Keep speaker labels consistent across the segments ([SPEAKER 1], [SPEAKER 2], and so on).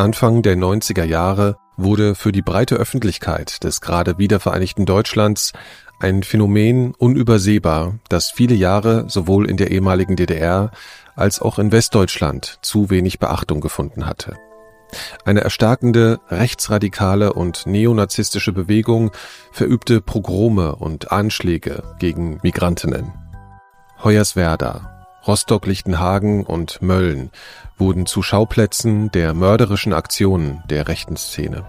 [SPEAKER 1] Anfang der 90er Jahre wurde für die breite Öffentlichkeit des gerade wiedervereinigten Deutschlands ein Phänomen unübersehbar, das viele Jahre sowohl in der ehemaligen DDR als auch in Westdeutschland zu wenig Beachtung gefunden hatte. Eine erstarkende rechtsradikale und neonazistische Bewegung verübte Pogrome und Anschläge gegen Migrantinnen. Hoyerswerda, Rostock-Lichtenhagen und Mölln wurden zu Schauplätzen der mörderischen Aktionen der rechten Szene.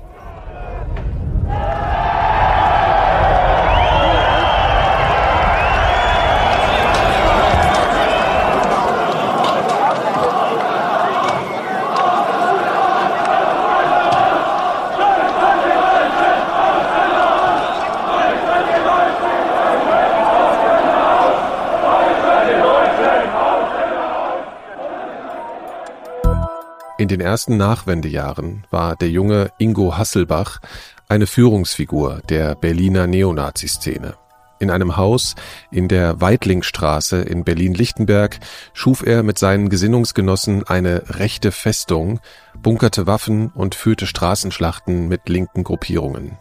[SPEAKER 1] In den ersten Nachwendejahren war der junge Ingo Hasselbach eine Führungsfigur der Berliner Neonazi-Szene. In einem Haus in der Weitlingstraße in Berlin-Lichtenberg schuf er mit seinen Gesinnungsgenossen eine rechte Festung, bunkerte Waffen und führte Straßenschlachten mit linken Gruppierungen.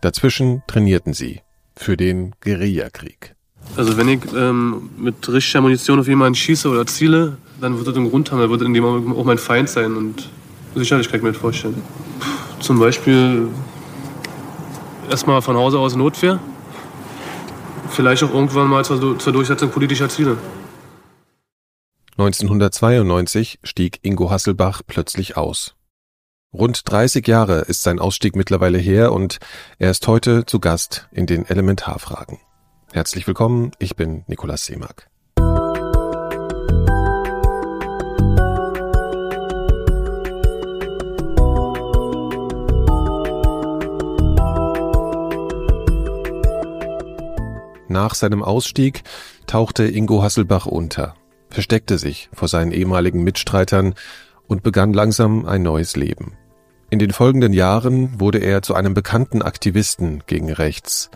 [SPEAKER 1] Dazwischen trainierten sie für den Guerillakrieg.
[SPEAKER 2] Also wenn ich ähm, mit richtiger Munition auf jemanden schieße oder ziele, dann wird das einen Grund haben, dann wird in dem Moment auch mein Feind sein und sicherlich kann ich mir das vorstellen. Zum Beispiel erstmal von Hause aus Notwehr, vielleicht auch irgendwann mal zur, zur Durchsetzung politischer Ziele.
[SPEAKER 1] 1992 stieg Ingo Hasselbach plötzlich aus. Rund 30 Jahre ist sein Ausstieg mittlerweile her und er ist heute zu Gast in den Elementarfragen. Herzlich willkommen, ich bin Nikolaus Seemack. Nach seinem Ausstieg tauchte Ingo Hasselbach unter, versteckte sich vor seinen ehemaligen Mitstreitern und begann langsam ein neues Leben. In den folgenden Jahren wurde er zu einem bekannten Aktivisten gegen rechts.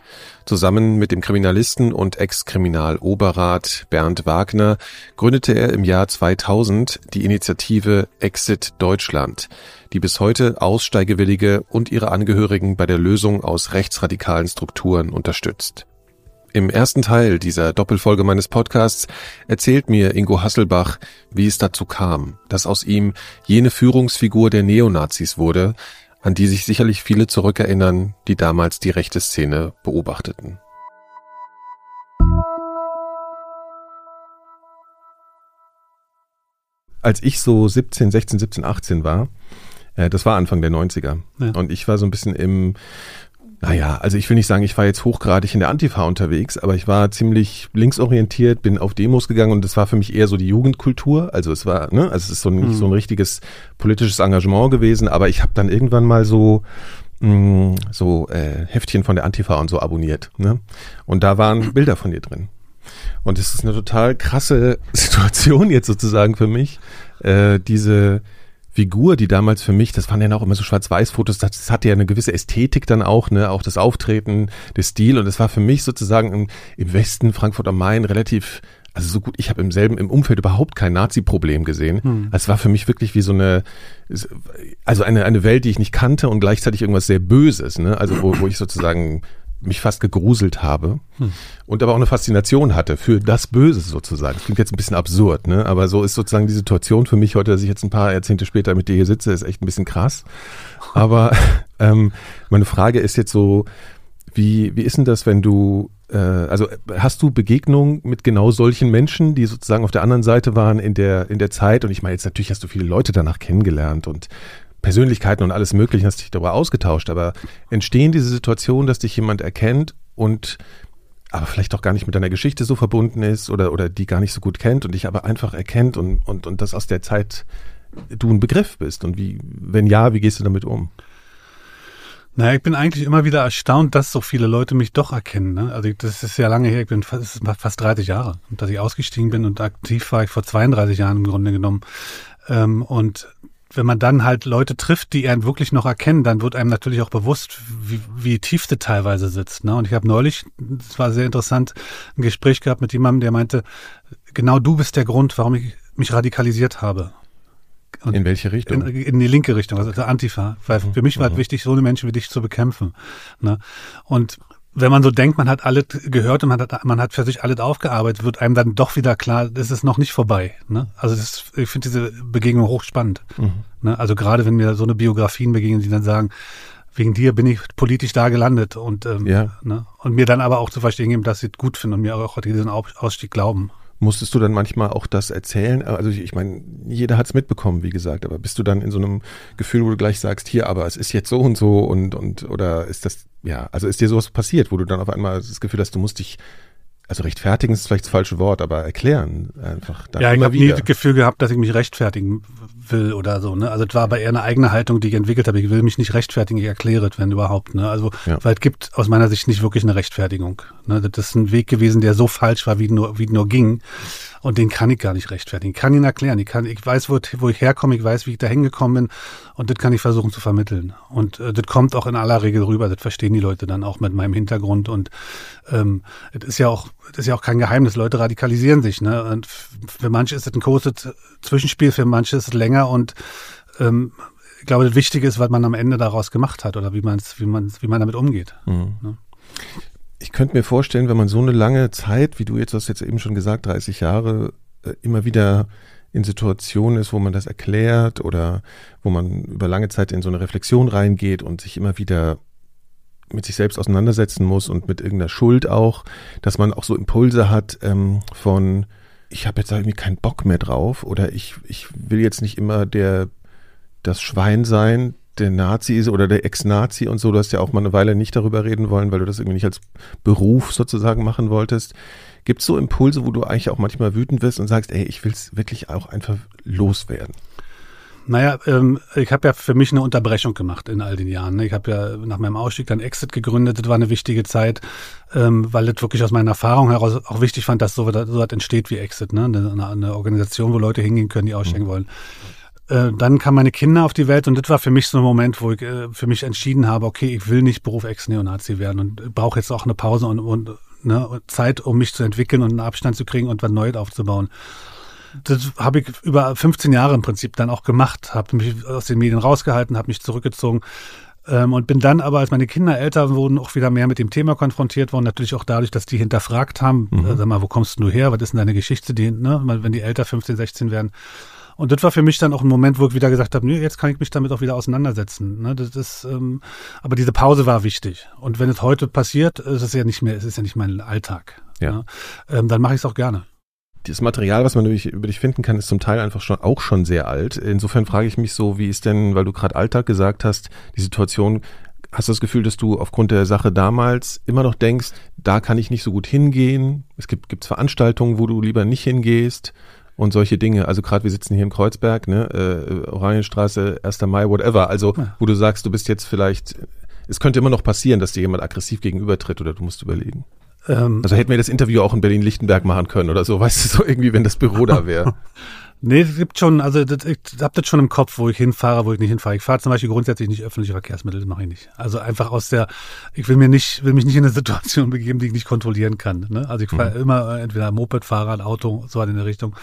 [SPEAKER 1] Zusammen mit dem Kriminalisten und Ex-Kriminaloberrat Bernd Wagner gründete er im Jahr 2000 die Initiative Exit Deutschland, die bis heute Aussteigewillige und ihre Angehörigen bei der Lösung aus rechtsradikalen Strukturen unterstützt. Im ersten Teil dieser Doppelfolge meines Podcasts erzählt mir Ingo Hasselbach, wie es dazu kam, dass aus ihm jene Führungsfigur der Neonazis wurde, an die sich sicherlich viele zurückerinnern, die damals die rechte Szene beobachteten. Als ich so 17, 16, 17, 18 war, äh, das war Anfang der 90er. Ja. Und ich war so ein bisschen im naja, also ich will nicht sagen, ich war jetzt hochgradig in der Antifa unterwegs, aber ich war ziemlich linksorientiert, bin auf Demos gegangen und das war für mich eher so die Jugendkultur. Also es war, ne, also es ist so nicht mhm. so ein richtiges politisches Engagement gewesen, aber ich habe dann irgendwann mal so mh, mm, so äh, Heftchen von der Antifa und so abonniert. Ne? Und da waren Bilder von dir drin. Und es ist eine total krasse Situation jetzt sozusagen für mich, äh, diese Figur, die damals für mich, das waren ja auch immer so Schwarz-Weiß-Fotos, das hatte ja eine gewisse Ästhetik dann auch, ne, auch das Auftreten, der Stil und es war für mich sozusagen im, im Westen, Frankfurt am Main relativ also so gut, ich habe im selben, im Umfeld überhaupt kein Nazi-Problem gesehen. Hm. Es war für mich wirklich wie so eine, also eine, eine Welt, die ich nicht kannte und gleichzeitig irgendwas sehr Böses, ne? Also wo, wo ich sozusagen mich fast gegruselt habe hm. und aber auch eine Faszination hatte für das Böse sozusagen. Das klingt jetzt ein bisschen absurd, ne? aber so ist sozusagen die Situation für mich heute, dass ich jetzt ein paar Jahrzehnte später mit dir hier sitze, ist echt ein bisschen krass. Aber ähm, meine Frage ist jetzt so, wie, wie ist denn das, wenn du, äh, also hast du Begegnungen mit genau solchen Menschen, die sozusagen auf der anderen Seite waren in der, in der Zeit? Und ich meine, jetzt natürlich hast du viele Leute danach kennengelernt und Persönlichkeiten und alles Mögliche, hast dich darüber ausgetauscht, aber entstehen diese Situationen, dass dich jemand erkennt und aber vielleicht auch gar nicht mit deiner Geschichte so verbunden ist oder, oder die gar nicht so gut kennt und dich aber einfach erkennt und, und, und das aus der Zeit du ein Begriff bist und wie, wenn ja, wie gehst du damit um?
[SPEAKER 3] Naja, ich bin eigentlich immer wieder erstaunt, dass so viele Leute mich doch erkennen. Ne? Also das ist ja lange her, ich bin fast, fast 30 Jahre. Dass ich ausgestiegen bin und aktiv war ich vor 32 Jahren im Grunde genommen. Ähm, und wenn man dann halt Leute trifft, die einen wirklich noch erkennen, dann wird einem natürlich auch bewusst, wie, wie tief das teilweise sitzt. Ne? Und ich habe neulich, das war sehr interessant, ein Gespräch gehabt mit jemandem, der meinte, genau du bist der Grund, warum ich mich radikalisiert habe. Und
[SPEAKER 1] in welche Richtung?
[SPEAKER 3] In, in, die linke Richtung, also Antifa. Weil für mich war es mhm. wichtig, so eine Menschen wie dich zu bekämpfen. Ne? Und wenn man so denkt, man hat alles gehört und man hat, man hat für sich alles aufgearbeitet, wird einem dann doch wieder klar, das ist noch nicht vorbei. Ne? Also das, ich finde diese Begegnung hochspannend. Mhm. Ne? Also gerade wenn mir so eine Biografien begegnen, die dann sagen, wegen dir bin ich politisch da gelandet und, ähm, ja. ne? und mir dann aber auch zu verstehen geben, dass sie es gut finden und mir auch diesen Ausstieg glauben.
[SPEAKER 1] Musstest du dann manchmal auch das erzählen? Also ich, ich meine, jeder hat es mitbekommen, wie gesagt, aber bist du dann in so einem Gefühl, wo du gleich sagst, hier, aber es ist jetzt so und so und, und oder ist das, ja, also ist dir sowas passiert, wo du dann auf einmal das Gefühl hast, du musst dich also rechtfertigen ist vielleicht das falsche Wort, aber erklären einfach.
[SPEAKER 3] ja, ich habe nie das Gefühl gehabt, dass ich mich rechtfertigen will oder so. Ne? Also es war aber eher eine eigene Haltung, die ich entwickelt habe. Ich will mich nicht rechtfertigen, ich erkläre es, wenn überhaupt. Ne? Also ja. weil es gibt aus meiner Sicht nicht wirklich eine Rechtfertigung. Ne? Das ist ein Weg gewesen, der so falsch war, wie nur, wie nur ging. Und den kann ich gar nicht rechtfertigen. Ich kann ihn erklären. Ich, kann, ich weiß, wo, wo ich herkomme, ich weiß, wie ich da hingekommen bin. Und das kann ich versuchen zu vermitteln. Und äh, das kommt auch in aller Regel rüber. Das verstehen die Leute dann auch mit meinem Hintergrund. Und ähm, das ist ja auch, das ist ja auch kein Geheimnis. Leute radikalisieren sich. Ne? Und für manche ist es ein großes Zwischenspiel, für manche ist es länger. Und ähm, ich glaube, das Wichtige ist, was man am Ende daraus gemacht hat oder wie man wie man, wie man damit umgeht. Mhm. Ne?
[SPEAKER 1] ich könnte mir vorstellen, wenn man so eine lange Zeit, wie du jetzt hast jetzt eben schon gesagt, 30 Jahre, äh, immer wieder in Situationen ist, wo man das erklärt oder wo man über lange Zeit in so eine Reflexion reingeht und sich immer wieder mit sich selbst auseinandersetzen muss und mit irgendeiner Schuld auch, dass man auch so Impulse hat ähm, von, ich habe jetzt irgendwie keinen Bock mehr drauf oder ich, ich will jetzt nicht immer der das Schwein sein, der Nazi ist oder der Ex-Nazi und so. Du hast ja auch mal eine Weile nicht darüber reden wollen, weil du das irgendwie nicht als Beruf sozusagen machen wolltest. Gibt es so Impulse, wo du eigentlich auch manchmal wütend wirst und sagst, ey, ich will es wirklich auch einfach loswerden?
[SPEAKER 3] Naja, ähm, ich habe ja für mich eine Unterbrechung gemacht in all den Jahren. Ne? Ich habe ja nach meinem Ausstieg dann Exit gegründet. Das war eine wichtige Zeit, ähm, weil das wirklich aus meiner Erfahrung heraus auch wichtig fand, dass so, so etwas entsteht wie Exit. Ne? Eine, eine Organisation, wo Leute hingehen können, die aussteigen mhm. wollen. Äh, dann kamen meine Kinder auf die Welt und das war für mich so ein Moment, wo ich äh, für mich entschieden habe, okay, ich will nicht Beruf Ex-Neonazi werden und brauche jetzt auch eine Pause und, und ne, Zeit, um mich zu entwickeln und einen Abstand zu kriegen und was Neues aufzubauen. Das habe ich über 15 Jahre im Prinzip dann auch gemacht, habe mich aus den Medien rausgehalten, habe mich zurückgezogen ähm, und bin dann aber, als meine Kinder älter wurden, auch wieder mehr mit dem Thema konfrontiert worden. Natürlich auch dadurch, dass die hinterfragt haben, mhm. äh, sag mal, wo kommst du her, was ist denn deine Geschichte, die, ne, wenn die älter 15, 16 werden. Und das war für mich dann auch ein Moment, wo ich wieder gesagt habe, nee, jetzt kann ich mich damit auch wieder auseinandersetzen. Ne? Das ist, ähm, aber diese Pause war wichtig. Und wenn es heute passiert, ist es ja nicht mehr, es ist ja nicht mein Alltag. Ja. Ne? Ähm, dann mache ich es auch gerne.
[SPEAKER 1] Das Material, was man über dich finden kann, ist zum Teil einfach schon auch schon sehr alt. Insofern frage ich mich so, wie ist denn, weil du gerade Alltag gesagt hast, die Situation Hast du das Gefühl, dass du aufgrund der Sache damals immer noch denkst, da kann ich nicht so gut hingehen? Es gibt gibt's Veranstaltungen, wo du lieber nicht hingehst? und solche Dinge. Also gerade wir sitzen hier in Kreuzberg, ne, äh, Oranienstraße, 1. Mai, whatever. Also ja. wo du sagst, du bist jetzt vielleicht, es könnte immer noch passieren, dass dir jemand aggressiv gegenübertritt oder du musst überlegen. Ähm, also hätten wir das Interview auch in Berlin-Lichtenberg machen können oder so, weißt du, so irgendwie, wenn das Büro da wäre.
[SPEAKER 3] Nee, es gibt schon, also das, ich hab das schon im Kopf, wo ich hinfahre, wo ich nicht hinfahre. Ich fahre zum Beispiel grundsätzlich nicht öffentliche Verkehrsmittel, das mache ich nicht. Also einfach aus der, ich will mir nicht, will mich nicht in eine Situation begeben, die ich nicht kontrollieren kann. Ne? Also ich fahre mhm. immer entweder Moped, Fahrrad, Auto, so in der Richtung.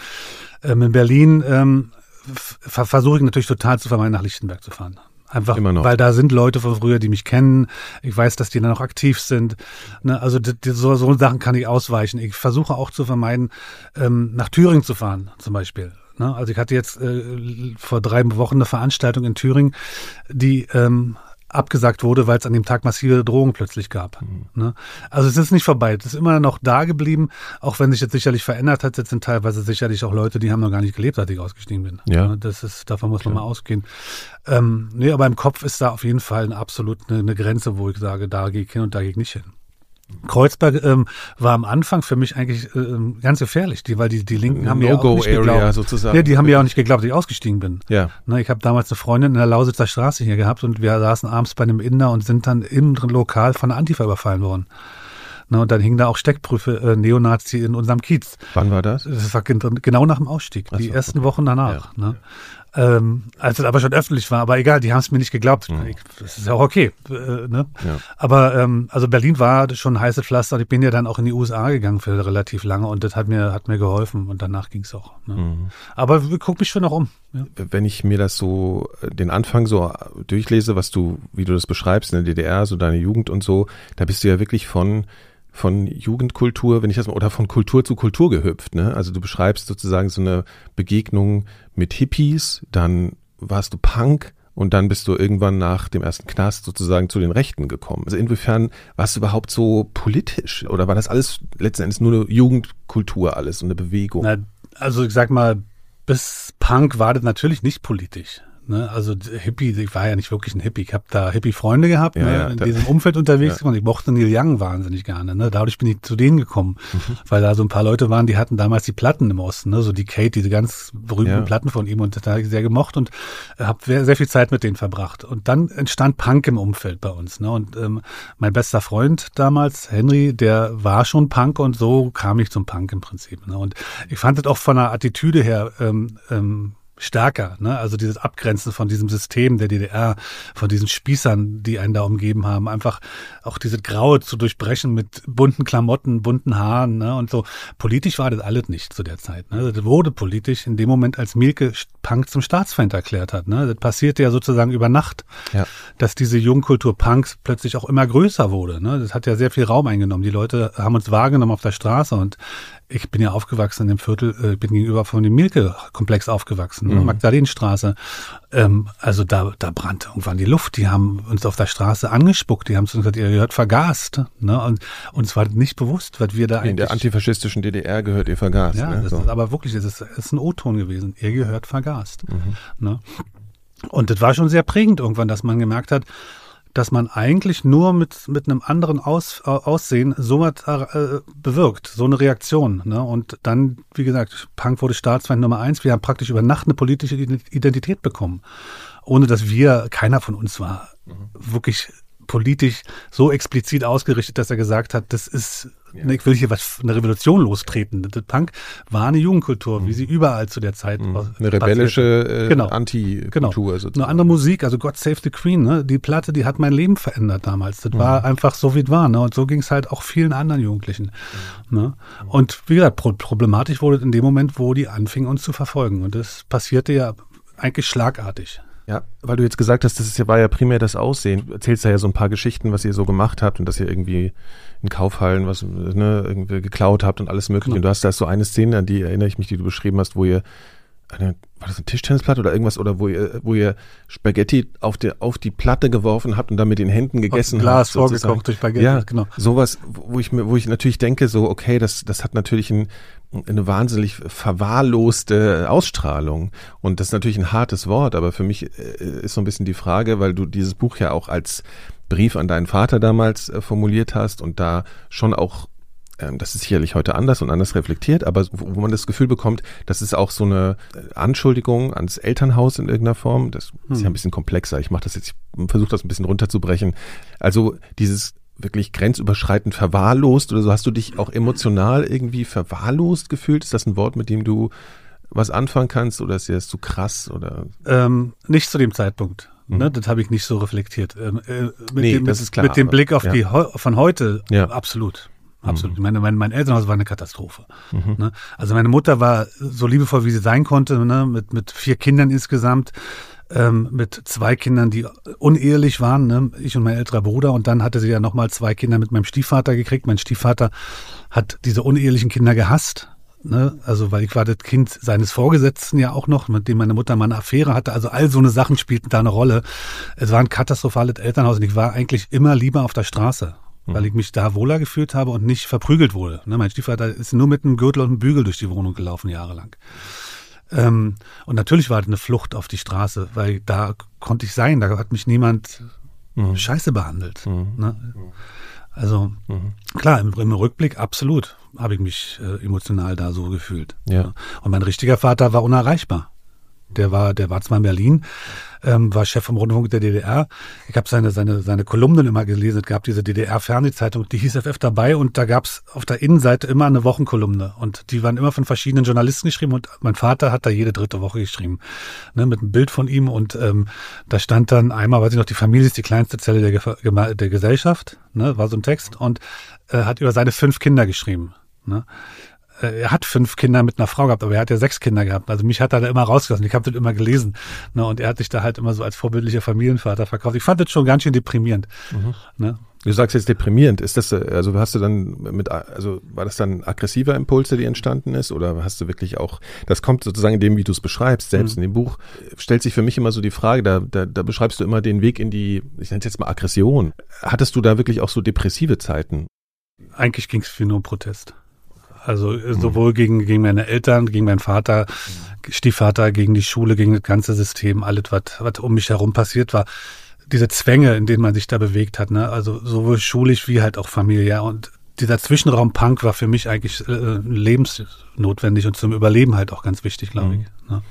[SPEAKER 3] Ähm, in Berlin ähm, versuche ich natürlich total zu vermeiden, nach Lichtenberg zu fahren. Einfach, weil da sind Leute von früher, die mich kennen. Ich weiß, dass die dann noch aktiv sind. Ne, also die, die, so, so Sachen kann ich ausweichen. Ich versuche auch zu vermeiden, ähm, nach Thüringen zu fahren, zum Beispiel. Ne? Also ich hatte jetzt äh, vor drei Wochen eine Veranstaltung in Thüringen, die ähm, abgesagt wurde, weil es an dem Tag massive Drohungen plötzlich gab. Mhm. Also es ist nicht vorbei, es ist immer noch da geblieben, auch wenn sich jetzt sicherlich verändert hat. Jetzt sind teilweise sicherlich auch Leute, die haben noch gar nicht gelebt, als ich ausgestiegen bin. Ja. Ne? Das ist, davon muss Klar. man mal ausgehen. Ähm, nee, aber im Kopf ist da auf jeden Fall eine absolut eine, eine Grenze, wo ich sage, da gehe ich hin und da gehe ich nicht hin. Kreuzberg ähm, war am Anfang für mich eigentlich ähm, ganz gefährlich, die, weil die, die Linken haben no ja auch nicht geglaubt. Sozusagen. Nee, die haben ja auch nicht geglaubt, dass ich ausgestiegen bin. Ja. Ne, ich habe damals eine Freundin in der Lausitzer Straße hier gehabt und wir saßen abends bei einem Inder und sind dann im Lokal von der Antifa überfallen worden. Ne, und dann hing da auch Steckprüfe äh, Neonazi in unserem Kiez.
[SPEAKER 1] Wann war das?
[SPEAKER 3] Das war genau nach dem Ausstieg, so, die ersten okay. Wochen danach. Ja. Ne? Ähm, als es aber schon öffentlich war, aber egal, die haben es mir nicht geglaubt. Mhm. Das ist ja auch okay. Äh, ne? ja. Aber ähm, also Berlin war schon heiße Pflaster und ich bin ja dann auch in die USA gegangen für relativ lange und das hat mir, hat mir geholfen und danach ging es auch. Ne? Mhm. Aber guck mich schon noch um.
[SPEAKER 1] Ja. Wenn ich mir das so, äh, den Anfang so durchlese, was du, wie du das beschreibst in der DDR, so deine Jugend und so, da bist du ja wirklich von von Jugendkultur, wenn ich das mal, oder von Kultur zu Kultur gehüpft. Ne? Also du beschreibst sozusagen so eine Begegnung mit Hippies, dann warst du Punk und dann bist du irgendwann nach dem ersten Knast sozusagen zu den Rechten gekommen. Also inwiefern warst du überhaupt so politisch oder war das alles letzten Endes nur eine Jugendkultur alles und eine Bewegung? Na,
[SPEAKER 3] also ich sag mal, bis Punk war das natürlich nicht politisch. Ne? Also Hippie, ich war ja nicht wirklich ein Hippie. Ich habe da Hippie-Freunde gehabt, ja, ne? ja, in diesem Umfeld unterwegs ja. und ich mochte Neil Young wahnsinnig gerne. Ne? Dadurch bin ich zu denen gekommen, mhm. weil da so ein paar Leute waren, die hatten damals die Platten im Osten, ne? so die Kate, diese ganz berühmten Platten von ihm und da habe ich sehr gemocht und habe sehr, sehr viel Zeit mit denen verbracht. Und dann entstand Punk im Umfeld bei uns. Ne? Und ähm, mein bester Freund damals, Henry, der war schon Punk und so kam ich zum Punk im Prinzip. Ne? Und ich fand das auch von der Attitüde her ähm, ähm, stärker. Ne? Also dieses Abgrenzen von diesem System der DDR, von diesen Spießern, die einen da umgeben haben, einfach auch diese Graue zu durchbrechen mit bunten Klamotten, bunten Haaren ne? und so. Politisch war das alles nicht zu der Zeit. Ne? Das wurde politisch in dem Moment, als Mielke Punk zum Staatsfeind erklärt hat. Ne? Das passierte ja sozusagen über Nacht, ja. dass diese Jungkultur Punks plötzlich auch immer größer wurde. Ne? Das hat ja sehr viel Raum eingenommen. Die Leute haben uns wahrgenommen auf der Straße und ich bin ja aufgewachsen in dem Viertel, äh, bin gegenüber von dem Mielke-Komplex aufgewachsen, mhm. Magdalenenstraße. Ähm, also da, da brannte irgendwann die Luft. Die haben uns auf der Straße angespuckt. Die haben uns gesagt, ihr gehört vergast. Ne? Und uns war nicht bewusst, was wir da
[SPEAKER 1] eigentlich... In der antifaschistischen DDR gehört ihr vergast.
[SPEAKER 3] Ja,
[SPEAKER 1] ne?
[SPEAKER 3] das so. ist aber wirklich, das ist, das ist ein O-Ton gewesen. Ihr gehört vergast. Mhm. Ne? Und das war schon sehr prägend irgendwann, dass man gemerkt hat, dass man eigentlich nur mit, mit einem anderen Aus, Aussehen so was äh, bewirkt, so eine Reaktion. Ne? Und dann, wie gesagt, Punk wurde Staatsfeind Nummer eins. Wir haben praktisch über Nacht eine politische Identität bekommen, ohne dass wir, keiner von uns war mhm. wirklich politisch so explizit ausgerichtet, dass er gesagt hat, das ist ja. ich will hier was, eine Revolution lostreten. Das Punk war eine Jugendkultur, mhm. wie sie überall zu der Zeit
[SPEAKER 1] mhm. Eine rebellische äh, genau. Anti-Kultur.
[SPEAKER 3] Genau. Eine andere Musik, also God Save the Queen, ne? die Platte, die hat mein Leben verändert damals. Das mhm. war einfach so, wie es war. Ne? Und so ging es halt auch vielen anderen Jugendlichen. Ne? Und wie gesagt, problematisch wurde es in dem Moment, wo die anfingen, uns zu verfolgen. Und das passierte ja eigentlich schlagartig.
[SPEAKER 1] Ja, weil du jetzt gesagt hast, das ist ja, war ja primär das Aussehen. Du erzählst ja so ein paar Geschichten, was ihr so gemacht habt und dass ihr irgendwie in Kaufhallen was ne, irgendwie geklaut habt und alles mögliche. Ja. Und du hast da so eine Szene, an die erinnere ich mich, die du beschrieben hast, wo ihr eine, war das eine Tischtennisplatte oder irgendwas oder wo ihr, wo ihr Spaghetti auf die, auf die Platte geworfen habt und dann mit den Händen gegessen
[SPEAKER 3] Glas habt. Glas vorgekocht durch Spaghetti,
[SPEAKER 1] ja, genau. Sowas, wo ich mir, wo ich natürlich denke, so, okay, das, das hat natürlich ein, eine wahnsinnig verwahrloste Ausstrahlung. Und das ist natürlich ein hartes Wort, aber für mich äh, ist so ein bisschen die Frage, weil du dieses Buch ja auch als Brief an deinen Vater damals äh, formuliert hast und da schon auch ähm, das ist sicherlich heute anders und anders reflektiert, aber wo man das Gefühl bekommt, das ist auch so eine äh, Anschuldigung ans Elternhaus in irgendeiner Form. Das ist ja ein hm. bisschen komplexer. Ich mache das jetzt, ich versuche das ein bisschen runterzubrechen. Also dieses wirklich grenzüberschreitend verwahrlost oder so? Hast du dich auch emotional irgendwie verwahrlost gefühlt? Ist das ein Wort, mit dem du was anfangen kannst oder ist dir das zu krass oder?
[SPEAKER 3] Ähm, nicht zu dem Zeitpunkt. Mhm. Ne, das habe ich nicht so reflektiert. Ähm, äh, mit nee, dem, das ist klar. Mit dem Blick auf ja. die von heute, ja. absolut. Absolut. Mhm. Meine, mein, mein Elternhaus war eine Katastrophe. Mhm. Ne? Also meine Mutter war so liebevoll, wie sie sein konnte, ne? mit, mit vier Kindern insgesamt ähm, mit zwei Kindern, die unehelich waren, ne? ich und mein älterer Bruder. Und dann hatte sie ja nochmal zwei Kinder mit meinem Stiefvater gekriegt. Mein Stiefvater hat diese unehelichen Kinder gehasst. Ne? Also, weil ich war das Kind seines Vorgesetzten ja auch noch, mit dem meine Mutter mal eine Affäre hatte. Also all so eine Sachen spielten da eine Rolle. Es war ein katastrophales Elternhaus und ich war eigentlich immer lieber auf der Straße weil mhm. ich mich da wohler gefühlt habe und nicht verprügelt wurde. Ne, mein Stiefvater ist nur mit einem Gürtel und einem Bügel durch die Wohnung gelaufen, jahrelang. Ähm, und natürlich war das eine Flucht auf die Straße, weil da konnte ich sein, da hat mich niemand mhm. scheiße behandelt. Mhm. Ne? Also mhm. klar, im, im, Rückblick absolut habe ich mich äh, emotional da so gefühlt. Ja. Und mein richtiger Vater war unerreichbar. Der war, der war zwar in Berlin, ähm, war Chef vom Rundfunk der DDR. Ich habe seine, seine, seine Kolumnen immer gelesen. Es gab diese DDR-Fernsehzeitung, die hieß FF dabei und da gab's auf der Innenseite immer eine Wochenkolumne. Und die waren immer von verschiedenen Journalisten geschrieben und mein Vater hat da jede dritte Woche geschrieben. Ne, mit einem Bild von ihm und ähm, da stand dann einmal, weiß ich noch, die Familie ist die kleinste Zelle der, der Gesellschaft, ne, war so ein Text und äh, hat über seine fünf Kinder geschrieben. Ne? Äh, er hat fünf Kinder mit einer Frau gehabt, aber er hat ja sechs Kinder gehabt. Also mich hat er da immer rausgelassen. Ich habe das immer gelesen. Ne? Und er hat sich da halt immer so als vorbildlicher Familienvater verkauft. Ich fand das schon ganz schön deprimierend. Mhm.
[SPEAKER 1] Ne? Du sagst jetzt deprimierend. Ist das, also hast du dann mit, also war das dann aggressiver Impuls, der dir entstanden ist? Oder hast du wirklich auch, das kommt sozusagen in dem, wie du es beschreibst, selbst mhm. in dem Buch, stellt sich für mich immer so die Frage, da, da, da beschreibst du immer den Weg in die, ich nenne es jetzt mal Aggression. Hattest du da wirklich auch so depressive Zeiten?
[SPEAKER 3] Eigentlich ging es viel nur um Protest. Also äh, mhm. sowohl gegen, gegen meine Eltern, gegen meinen Vater, Stiefvater, gegen die Schule, gegen das ganze System, alles, was, was um mich herum passiert war. Diese Zwänge, in denen man sich da bewegt hat, ne? also sowohl schulisch wie halt auch familiär. Und dieser Zwischenraum Punk war für mich eigentlich äh, lebensnotwendig und zum Überleben halt auch ganz wichtig, glaube mhm. ich. Ne?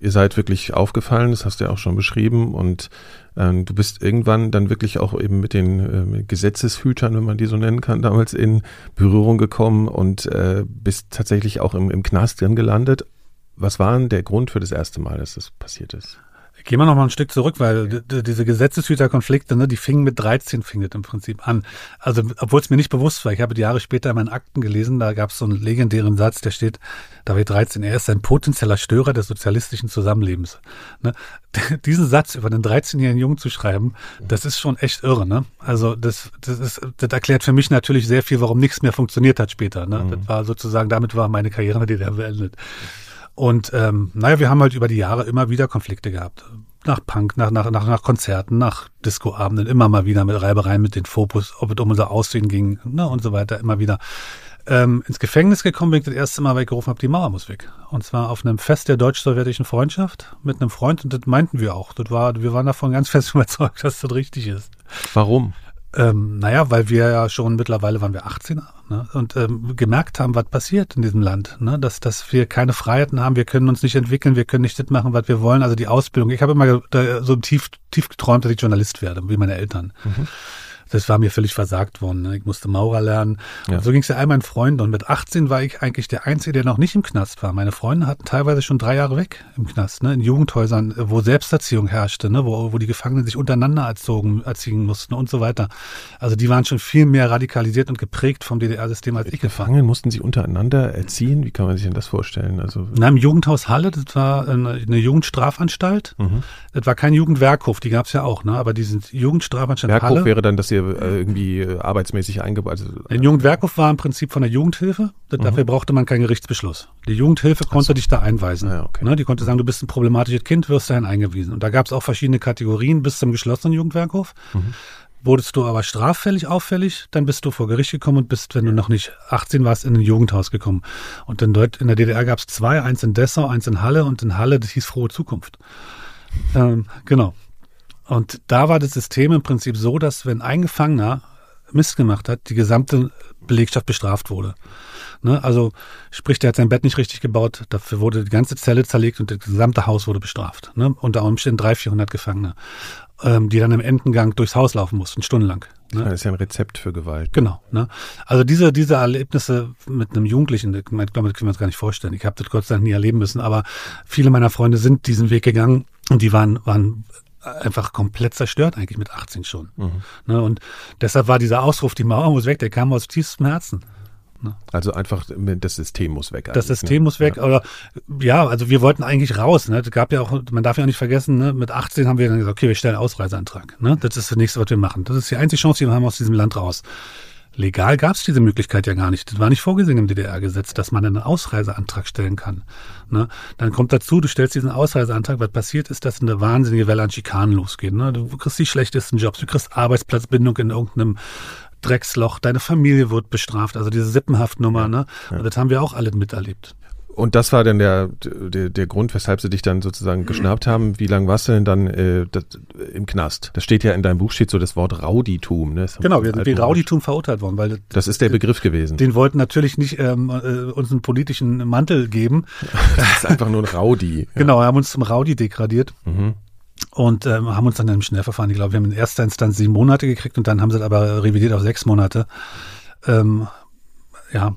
[SPEAKER 1] Ihr seid wirklich aufgefallen, das hast du ja auch schon beschrieben und ähm, du bist irgendwann dann wirklich auch eben mit den äh, Gesetzeshütern, wenn man die so nennen kann, damals in Berührung gekommen und äh, bist tatsächlich auch im, im Knast drin gelandet. Was war denn der Grund für das erste Mal, dass das passiert ist?
[SPEAKER 3] Gehen wir noch mal ein Stück zurück, weil ja. diese Gesetzeshüterkonflikte, ne, die fingen mit 13 fing das im Prinzip an. Also, obwohl es mir nicht bewusst war, ich habe die Jahre später in meinen Akten gelesen, da gab es so einen legendären Satz, der steht, da war 13, er ist ein potenzieller Störer des sozialistischen Zusammenlebens. Ne? Diesen Satz über einen 13-jährigen Jungen zu schreiben, das ist schon echt irre. Ne? Also das, das, ist, das erklärt für mich natürlich sehr viel, warum nichts mehr funktioniert hat später. Ne? Mhm. Das war sozusagen, damit war meine Karriere in der DDR beendet. Und ähm, naja, wir haben halt über die Jahre immer wieder Konflikte gehabt. Nach Punk, nach, nach, nach, nach Konzerten, nach Discoabenden, immer mal wieder mit Reibereien mit den Fokus, ob es um unser Aussehen ging ne, und so weiter, immer wieder. Ähm, ins Gefängnis gekommen bin ich das erste Mal, weil ich gerufen habe, die Mauer muss weg. Und zwar auf einem Fest der deutsch-sowjetischen Freundschaft mit einem Freund und das meinten wir auch. Das war, wir waren davon ganz fest überzeugt, dass das richtig ist.
[SPEAKER 1] Warum?
[SPEAKER 3] Ähm, naja, weil wir ja schon mittlerweile waren wir 18 ne, und ähm, gemerkt haben, was passiert in diesem Land, ne, dass, dass wir keine Freiheiten haben, wir können uns nicht entwickeln, wir können nicht das machen, was wir wollen. Also die Ausbildung. Ich habe immer so tief, tief geträumt, dass ich Journalist werde, wie meine Eltern. Mhm das war mir völlig versagt worden. Ne? Ich musste Maurer lernen. Ja. Und so ging es ja all meinen Freunden. Und mit 18 war ich eigentlich der Einzige, der noch nicht im Knast war. Meine Freunde hatten teilweise schon drei Jahre weg im Knast, ne? in Jugendhäusern, wo Selbsterziehung herrschte, ne? wo, wo die Gefangenen sich untereinander erzogen, erziehen mussten und so weiter. Also die waren schon viel mehr radikalisiert und geprägt vom DDR-System als ich.
[SPEAKER 1] Gefangenen mussten sich untereinander erziehen? Wie kann man sich denn das vorstellen?
[SPEAKER 3] Also Na, im Jugendhaus Halle, das war eine, eine Jugendstrafanstalt. Mhm. Das war kein Jugendwerkhof, die gab es ja auch, ne? aber die sind Jugendstrafanstalt
[SPEAKER 1] Werkhof Halle. wäre dann, dass äh, irgendwie äh, arbeitsmäßig eingebaut? Also,
[SPEAKER 3] Ein Jugendwerkhof war im Prinzip von der Jugendhilfe. Mhm. Dafür brauchte man keinen Gerichtsbeschluss. Die Jugendhilfe konnte so. dich da einweisen. Ja, okay. ne? Die konnte sagen, du bist ein problematisches Kind, wirst dahin eingewiesen. Und da gab es auch verschiedene Kategorien bis zum geschlossenen Jugendwerkhof. Mhm. Wurdest du aber straffällig auffällig, dann bist du vor Gericht gekommen und bist, wenn du noch nicht 18 warst, in ein Jugendhaus gekommen. Und in, Deut in der DDR gab es zwei, eins in Dessau, eins in Halle und in Halle, das hieß Frohe Zukunft. Ähm, genau. Und da war das System im Prinzip so, dass wenn ein Gefangener Mist gemacht hat, die gesamte Belegschaft bestraft wurde. Ne? Also sprich, der hat sein Bett nicht richtig gebaut, dafür wurde die ganze Zelle zerlegt und das gesamte Haus wurde bestraft. Ne? Unter Umständen 300, 400 Gefangene, ähm, die dann im Endengang durchs Haus laufen mussten, stundenlang.
[SPEAKER 1] Ne? Das ist ja ein Rezept für Gewalt.
[SPEAKER 3] Genau. Ne? Also diese, diese Erlebnisse mit einem Jugendlichen, ich glaube, das können wir uns gar nicht vorstellen. Ich habe das Gott sei Dank nie erleben müssen, aber viele meiner Freunde sind diesen Weg gegangen und die waren, waren einfach komplett zerstört, eigentlich mit 18 schon. Mhm. Ne? Und deshalb war dieser Ausruf, die Mauer muss weg, der kam aus tiefstem Herzen.
[SPEAKER 1] Ne? Also einfach, das System muss weg.
[SPEAKER 3] Das System ne? muss weg. Ja. Oder ja, also wir wollten eigentlich raus. Ne? Es gab ja auch, man darf ja auch nicht vergessen, ne? mit 18 haben wir dann gesagt, okay, wir stellen einen Ausreiseantrag. Ne? Das ist das nächste, was wir machen. Das ist die einzige Chance, die wir haben aus diesem Land raus. Legal gab es diese Möglichkeit ja gar nicht. Das war nicht vorgesehen im DDR-Gesetz, dass man einen Ausreiseantrag stellen kann. Ne? Dann kommt dazu, du stellst diesen Ausreiseantrag, was passiert ist, dass eine wahnsinnige Welle an Schikanen losgeht. Ne? Du kriegst die schlechtesten Jobs, du kriegst Arbeitsplatzbindung in irgendeinem Drecksloch, deine Familie wird bestraft, also diese Sippenhaftnummer, ne? Ja. Und das haben wir auch alle miterlebt.
[SPEAKER 1] Und das war dann der, der, der Grund, weshalb sie dich dann sozusagen geschnappt haben. Wie lange warst du denn dann äh, das, im Knast? Das steht ja in deinem Buch, steht so das Wort Rauditum. Ne?
[SPEAKER 3] Genau, wir sind wegen Rauditum verurteilt worden. weil
[SPEAKER 1] Das ist der Begriff gewesen.
[SPEAKER 3] Den wollten natürlich nicht ähm, äh, uns einen politischen Mantel geben.
[SPEAKER 1] Das ist einfach nur ein Raudi.
[SPEAKER 3] Genau, haben uns zum Raudi degradiert.
[SPEAKER 1] Mhm.
[SPEAKER 3] Und ähm, haben uns dann im Schnellverfahren, ich glaube, wir haben in erster Instanz sieben Monate gekriegt und dann haben sie aber revidiert auf sechs Monate. Ähm, ja,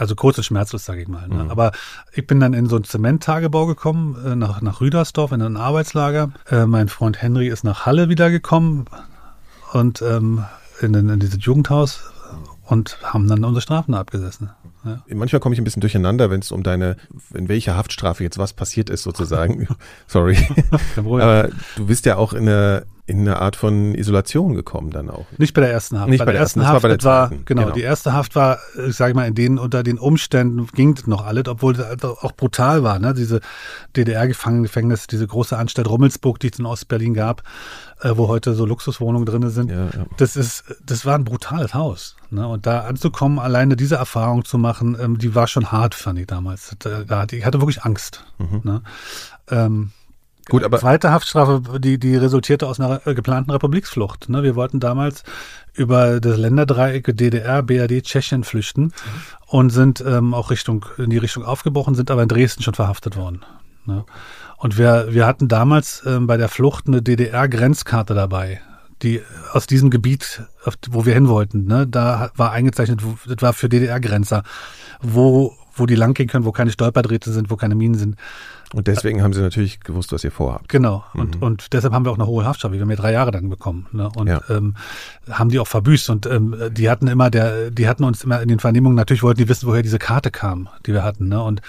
[SPEAKER 3] also kurz und schmerzlos, sage ich mal. Ne? Mhm. Aber ich bin dann in so einen Zementtagebau gekommen, äh, nach, nach Rüdersdorf in ein Arbeitslager. Äh, mein Freund Henry ist nach Halle wiedergekommen und ähm, in, in, in dieses Jugendhaus und haben dann unsere Strafen abgesessen.
[SPEAKER 1] Ja. Manchmal komme ich ein bisschen durcheinander, wenn es um deine, in welcher Haftstrafe jetzt was passiert ist, sozusagen. Sorry. Aber du bist ja auch in einer in eine Art von Isolation gekommen dann auch.
[SPEAKER 3] Nicht bei der ersten Haft.
[SPEAKER 1] Nicht bei, bei der ersten, Haft war, bei der
[SPEAKER 3] war genau, genau, die erste Haft war, ich sage mal, in denen unter den Umständen ging das noch alles, obwohl es also auch brutal war, ne? Diese DDR-Gefängnis, diese große Anstalt Rummelsburg, die es in Ostberlin gab, äh, wo heute so Luxuswohnungen drin sind. Ja, ja. Das ist, das war ein brutales Haus. Ne? Und da anzukommen, alleine diese Erfahrung zu machen, ähm, die war schon hart, fand ich damals. Da, da, ich hatte wirklich Angst. Mhm. Ne? Ähm, Gut, aber zweite Haftstrafe, die, die resultierte aus einer äh, geplanten Republiksflucht. Ne? Wir wollten damals über das Länderdreieck DDR, BRD, Tschechien flüchten mhm. und sind ähm, auch Richtung in die Richtung aufgebrochen, sind aber in Dresden schon verhaftet worden. Ne? Und wir, wir hatten damals ähm, bei der Flucht eine DDR-Grenzkarte dabei, die aus diesem Gebiet, wo wir hin wollten, ne, da war eingezeichnet, das war für DDR-Grenzer, wo, wo die langgehen können, wo keine Stolperdrähte sind, wo keine Minen sind.
[SPEAKER 1] Und deswegen haben sie natürlich gewusst, was ihr vorhabt.
[SPEAKER 3] Genau. Und, mhm. und deshalb haben wir auch eine hohe Haftstrafe. Wir haben ja drei Jahre dann bekommen. Ne? Und ja. ähm, haben die auch verbüßt. Und ähm, die hatten immer, der, die hatten uns immer in den Vernehmungen, natürlich wollten die wissen, woher diese Karte kam, die wir hatten. Ne? Und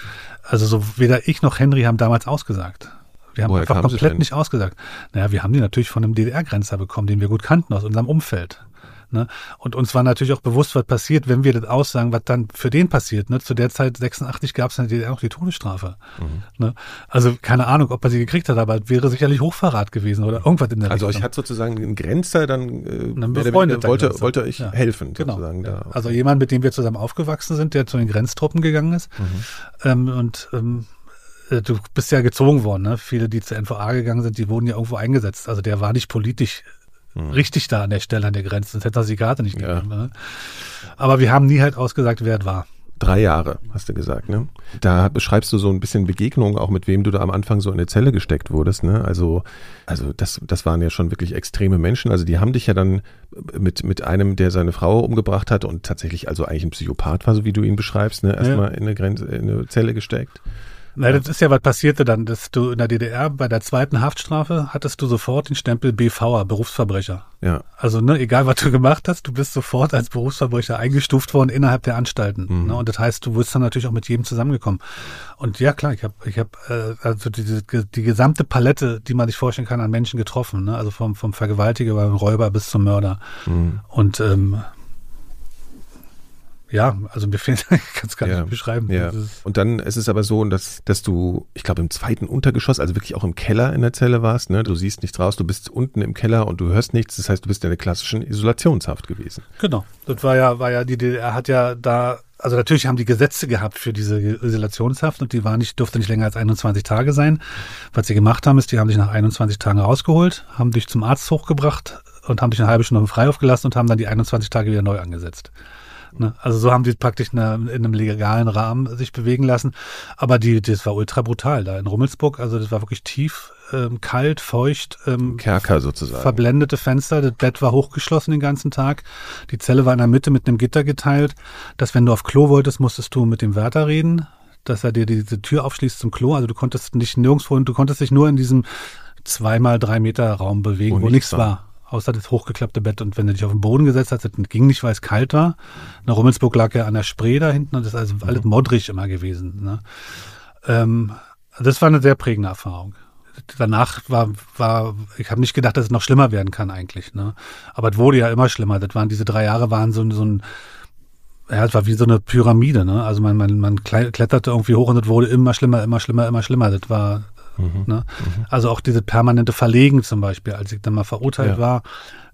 [SPEAKER 3] also so weder ich noch Henry haben damals ausgesagt. Wir haben woher einfach komplett nicht ausgesagt. Naja, wir haben die natürlich von einem DDR-Grenzer bekommen, den wir gut kannten aus unserem Umfeld. Ne? Und uns war natürlich auch bewusst, was passiert, wenn wir das aussagen, was dann für den passiert. Ne? Zu der Zeit 86 gab es in der DDR auch die Todesstrafe. Mhm. Ne? Also keine Ahnung, ob er sie gekriegt hat, aber wäre sicherlich Hochverrat gewesen oder irgendwas in der
[SPEAKER 1] Also
[SPEAKER 3] Richtung.
[SPEAKER 1] euch hat sozusagen ein Grenzer dann, äh, dann wollte, Grenzer. wollte euch ja. helfen.
[SPEAKER 3] Genau. Ja. Also jemand, mit dem wir zusammen aufgewachsen sind, der zu den Grenztruppen gegangen ist. Mhm. Ähm, und ähm, äh, du bist ja gezogen worden, ne? Viele, die zur NVA gegangen sind, die wurden ja irgendwo eingesetzt. Also der war nicht politisch hm. richtig da an der Stelle an der Grenze, sonst hätte er die Karte nicht gegeben. Ja. Ne? Aber wir haben nie halt ausgesagt, wer es war.
[SPEAKER 1] Drei Jahre, hast du gesagt, ne? Da beschreibst du so ein bisschen Begegnungen, auch mit wem du da am Anfang so in eine Zelle gesteckt wurdest, ne? Also, also das, das waren ja schon wirklich extreme Menschen. Also die haben dich ja dann mit, mit einem, der seine Frau umgebracht hat und tatsächlich also eigentlich ein Psychopath war, so wie du ihn beschreibst, ne? Erstmal ja. in eine Grenze, in eine Zelle gesteckt.
[SPEAKER 3] Na, das ist ja, was passierte dann, dass du in der DDR bei der zweiten Haftstrafe hattest du sofort den Stempel BVer, Berufsverbrecher.
[SPEAKER 1] Ja.
[SPEAKER 3] Also, ne, egal was du gemacht hast, du bist sofort als Berufsverbrecher eingestuft worden innerhalb der Anstalten. Mhm. Ne? Und das heißt, du wirst dann natürlich auch mit jedem zusammengekommen. Und ja, klar, ich habe ich hab, äh, also die, die gesamte Palette, die man sich vorstellen kann, an Menschen getroffen. Ne? Also vom, vom Vergewaltiger, beim Räuber bis zum Mörder. Mhm. Und ähm, ja, also mir fehlt, ich kann es gar ja, nicht beschreiben.
[SPEAKER 1] Ja. Und dann ist es aber so, dass, dass du, ich glaube, im zweiten Untergeschoss, also wirklich auch im Keller in der Zelle warst, ne? Du siehst nichts raus, du bist unten im Keller und du hörst nichts. Das heißt, du bist in der klassischen Isolationshaft gewesen.
[SPEAKER 3] Genau. Das war ja, war ja, die DDR hat ja da, also natürlich haben die Gesetze gehabt für diese Isolationshaft und die war nicht, durfte nicht länger als 21 Tage sein. Was sie gemacht haben, ist, die haben dich nach 21 Tagen rausgeholt, haben dich zum Arzt hochgebracht und haben dich eine halbe Stunde frei aufgelassen und haben dann die 21 Tage wieder neu angesetzt. Ne? Also so haben die praktisch eine, in einem legalen Rahmen sich bewegen lassen. Aber die, das war ultra brutal da in Rummelsburg. Also das war wirklich tief, ähm, kalt, feucht. Ähm,
[SPEAKER 1] Kerker sozusagen.
[SPEAKER 3] Verblendete Fenster. Das Bett war hochgeschlossen den ganzen Tag. Die Zelle war in der Mitte mit einem Gitter geteilt. Dass wenn du auf Klo wolltest, musstest du mit dem Wärter reden, dass er dir diese Tür aufschließt zum Klo. Also du konntest nicht nirgendwo, du konntest dich nur in diesem zweimal drei Meter Raum bewegen, wo, wo nichts war. war außer das hochgeklappte Bett. Und wenn du dich auf den Boden gesetzt hast, das ging nicht, weil es kalt war. Nach Rummelsburg lag ja an der Spree da hinten und das ist also mhm. alles modrig immer gewesen. Ne? Ähm, das war eine sehr prägende Erfahrung. Danach war, war ich habe nicht gedacht, dass es noch schlimmer werden kann eigentlich. Ne? Aber es wurde ja immer schlimmer. Das waren diese drei Jahre waren so, so ein ja, es war wie so eine Pyramide, ne? Also man, man, man kletterte irgendwie hoch und es wurde immer schlimmer, immer schlimmer, immer schlimmer. Das war, Mhm. Ne? Mhm. Also auch diese permanente Verlegen zum Beispiel, als ich dann mal verurteilt ja. war,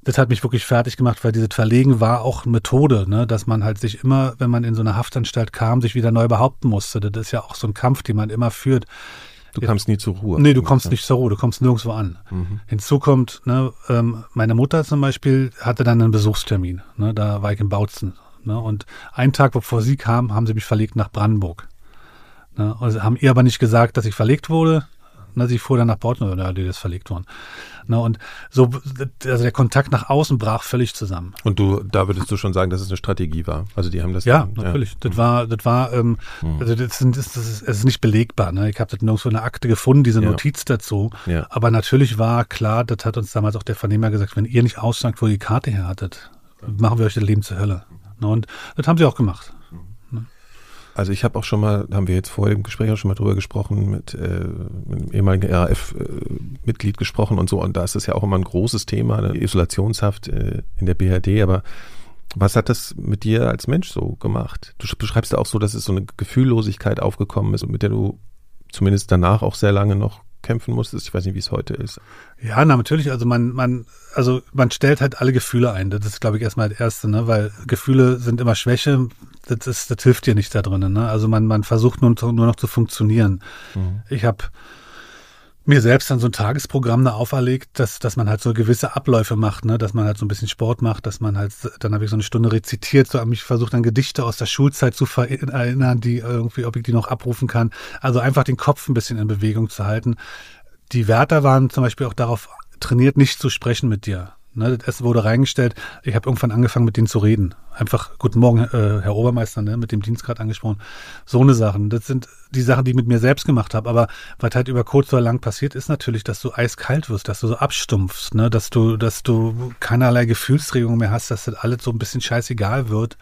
[SPEAKER 3] das hat mich wirklich fertig gemacht, weil dieses Verlegen war auch Methode, ne? dass man halt sich immer, wenn man in so eine Haftanstalt kam, sich wieder neu behaupten musste. Das ist ja auch so ein Kampf, den man immer führt.
[SPEAKER 1] Du kamst nie zur Ruhe.
[SPEAKER 3] Nee, du kommst nicht zur Ruhe, du kommst nirgendwo an. Mhm. Hinzu kommt, ne, ähm, meine Mutter zum Beispiel hatte dann einen Besuchstermin. Ne, da war ich in Bautzen. Ne, und einen Tag, bevor sie kam, haben sie mich verlegt nach Brandenburg. Ne, also haben ihr aber nicht gesagt, dass ich verlegt wurde. Ne, sie fuhr dann nach Portland, oder die ist verlegt worden. Ne, und so, also der Kontakt nach außen brach völlig zusammen.
[SPEAKER 1] Und du, da würdest du schon sagen, dass es eine Strategie war. Also die haben das.
[SPEAKER 3] Ja, dann, natürlich. Ja. Das war, das war, ähm, mhm. also das, sind, das, ist, das ist nicht belegbar. Ne? Ich habe das nirgendwo eine Akte gefunden, diese ja. Notiz dazu. Ja. Aber natürlich war klar, das hat uns damals auch der Vernehmer gesagt, wenn ihr nicht aussagt, wo ihr die Karte her hattet, machen wir euch das Leben zur Hölle. Und das haben sie auch gemacht.
[SPEAKER 1] Also ich habe auch schon mal, haben wir jetzt vor dem Gespräch auch schon mal drüber gesprochen, mit, äh, mit einem ehemaligen RAF-Mitglied äh, gesprochen und so. Und da ist es ja auch immer ein großes Thema, eine Isolationshaft äh, in der BRD. Aber was hat das mit dir als Mensch so gemacht? Du beschreibst ja auch so, dass es so eine Gefühllosigkeit aufgekommen ist mit der du zumindest danach auch sehr lange noch kämpfen musstest. Ich weiß nicht, wie es heute ist.
[SPEAKER 3] Ja, na, natürlich. Also man, man, also man stellt halt alle Gefühle ein. Das ist, glaube ich, erstmal das Erste, ne? Weil Gefühle sind immer Schwäche. Das ist, das hilft dir nicht da drinnen. Ne? Also man, man versucht nur, nur noch zu funktionieren. Mhm. Ich habe mir selbst dann so ein Tagesprogramm da auferlegt, dass, dass man halt so gewisse Abläufe macht, ne? dass man halt so ein bisschen Sport macht, dass man halt, dann habe ich so eine Stunde rezitiert, so habe ich versucht, dann Gedichte aus der Schulzeit zu erinnern, die irgendwie, ob ich die noch abrufen kann. Also einfach den Kopf ein bisschen in Bewegung zu halten. Die Wärter waren zum Beispiel auch darauf trainiert, nicht zu sprechen mit dir. Ne, das Essen wurde reingestellt. Ich habe irgendwann angefangen, mit denen zu reden. Einfach, guten Morgen, äh, Herr Obermeister, ne, mit dem Dienst gerade angesprochen. So eine Sachen. Das sind die Sachen, die ich mit mir selbst gemacht habe. Aber was halt über kurz oder lang passiert, ist natürlich, dass du eiskalt wirst, dass du so abstumpfst, ne, dass du, dass du keinerlei Gefühlsregungen mehr hast, dass das alles so ein bisschen scheißegal wird.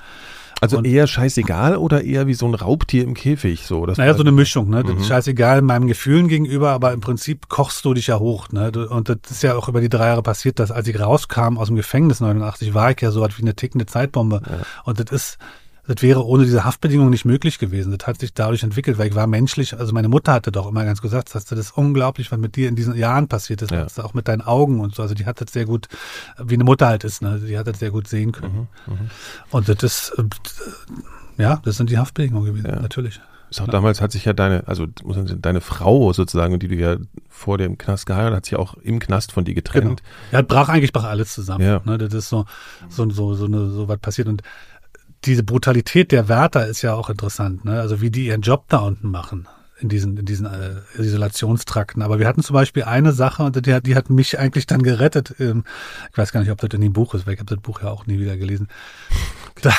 [SPEAKER 1] Also und eher scheißegal oder eher wie so ein Raubtier im Käfig so?
[SPEAKER 3] Das naja, so eine Mischung. Ne? Mhm. scheißegal meinen Gefühlen gegenüber, aber im Prinzip kochst du dich ja hoch. Ne? Und das ist ja auch über die drei Jahre passiert, dass als ich rauskam aus dem Gefängnis 89, war ich ja so was wie eine tickende Zeitbombe. Ja. Und das ist das wäre ohne diese Haftbedingungen nicht möglich gewesen. Das hat sich dadurch entwickelt, weil ich war menschlich, also meine Mutter hatte doch immer ganz gesagt, dass das ist unglaublich, was mit dir in diesen Jahren passiert ist, ja. auch mit deinen Augen und so. Also die hat das sehr gut, wie eine Mutter halt ist, ne? die hat das sehr gut sehen können. Mhm, mh. Und das ist, äh, ja, das sind die Haftbedingungen gewesen, ja. natürlich.
[SPEAKER 1] Ist auch damals hat sich ja deine, also deine Frau sozusagen, die du ja vor dem Knast geheiratet, hat sich auch im Knast von dir getrennt. Genau.
[SPEAKER 3] Ja, brach eigentlich brach alles zusammen. Ja. Ne, das ist so, so, so, so, eine, so was passiert. Und diese Brutalität der Wärter ist ja auch interessant, ne? Also wie die ihren Job da unten machen in diesen, in diesen äh, Isolationstrakten. Aber wir hatten zum Beispiel eine Sache, und die, die hat mich eigentlich dann gerettet. Ähm, ich weiß gar nicht, ob das in dem Buch ist, weil ich habe das Buch ja auch nie wieder gelesen. Da,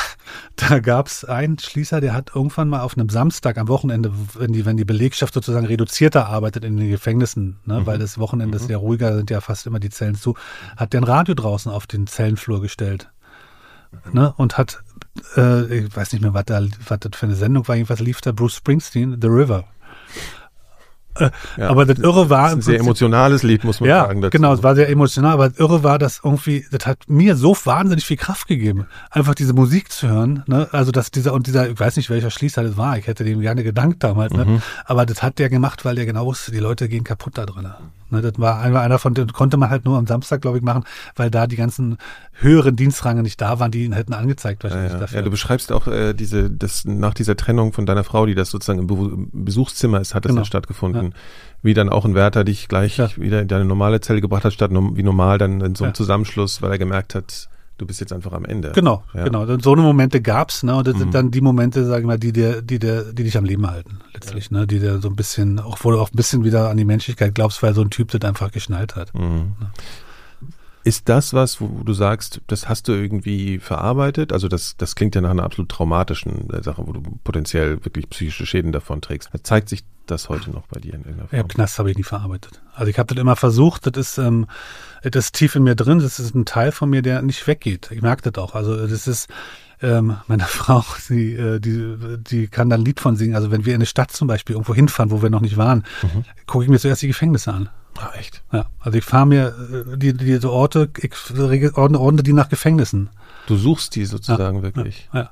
[SPEAKER 3] da gab es einen Schließer, der hat irgendwann mal auf einem Samstag am Wochenende, wenn die, wenn die Belegschaft sozusagen reduzierter arbeitet in den Gefängnissen, ne, mhm. weil das Wochenende mhm. ist ja ruhiger, sind ja fast immer die Zellen zu, hat der ein Radio draußen auf den Zellenflur gestellt. Ne, und hat äh, ich weiß nicht mehr, was, da, was das für eine Sendung war, jedenfalls lief da Bruce Springsteen, The River. Äh, ja, aber das Irre war. Das
[SPEAKER 1] ist ein sehr emotionales Lied, muss man
[SPEAKER 3] ja,
[SPEAKER 1] sagen.
[SPEAKER 3] Dazu. Genau, es war sehr emotional, aber das Irre war, dass irgendwie, das hat mir so wahnsinnig viel Kraft gegeben, einfach diese Musik zu hören. Ne? Also, dass dieser, und dieser, ich weiß nicht, welcher Schließer das war, ich hätte dem gerne gedankt damals, ne? Mhm. aber das hat der gemacht, weil der genau wusste, die Leute gehen kaputt da drin. Ne, das war einer, einer von denen, konnte man halt nur am Samstag, glaube ich, machen, weil da die ganzen höheren Dienstrange nicht da waren, die ihn hätten angezeigt
[SPEAKER 1] wahrscheinlich ja, ja. dafür. Ja, du beschreibst auch äh, diese, das nach dieser Trennung von deiner Frau, die das sozusagen im, Be im Besuchszimmer ist, hat das genau. ja stattgefunden. Ja. Wie dann auch ein Wärter dich gleich wieder in deine normale Zelle gebracht hat, statt wie normal dann in so einem Zusammenschluss, weil er gemerkt hat, du bist jetzt einfach am Ende.
[SPEAKER 3] Genau, ja. genau. Und so eine Momente gab's, ne? Und das mhm. sind dann die Momente, sage ich mal, die dir, die dir, die dich am Leben halten, letztlich, ja. ne? Die dir so ein bisschen, auch wo du auch ein bisschen wieder an die Menschlichkeit glaubst, weil so ein Typ das einfach geschnallt hat. Mhm.
[SPEAKER 1] Ne? Ist das was, wo du sagst, das hast du irgendwie verarbeitet? Also das, das klingt ja nach einer absolut traumatischen äh, Sache, wo du potenziell wirklich psychische Schäden davon trägst. Zeigt sich das heute noch bei dir in irgendeiner
[SPEAKER 3] Form? Ja, Knast habe ich nie verarbeitet. Also ich habe das immer versucht, das ist, ähm, das ist tief in mir drin, das ist ein Teil von mir, der nicht weggeht. Ich merke das auch. Also das ist, ähm, meine Frau, sie, äh, die, die kann dann ein Lied von singen. Also wenn wir in eine Stadt zum Beispiel irgendwo hinfahren, wo wir noch nicht waren, mhm. gucke ich mir zuerst die Gefängnisse an.
[SPEAKER 1] Ah, echt?
[SPEAKER 3] Ja, also ich fahre mir äh, die, diese Orte, ich ordne, ordne die nach Gefängnissen.
[SPEAKER 1] Du suchst die sozusagen
[SPEAKER 3] ja,
[SPEAKER 1] wirklich.
[SPEAKER 3] Ja, ja.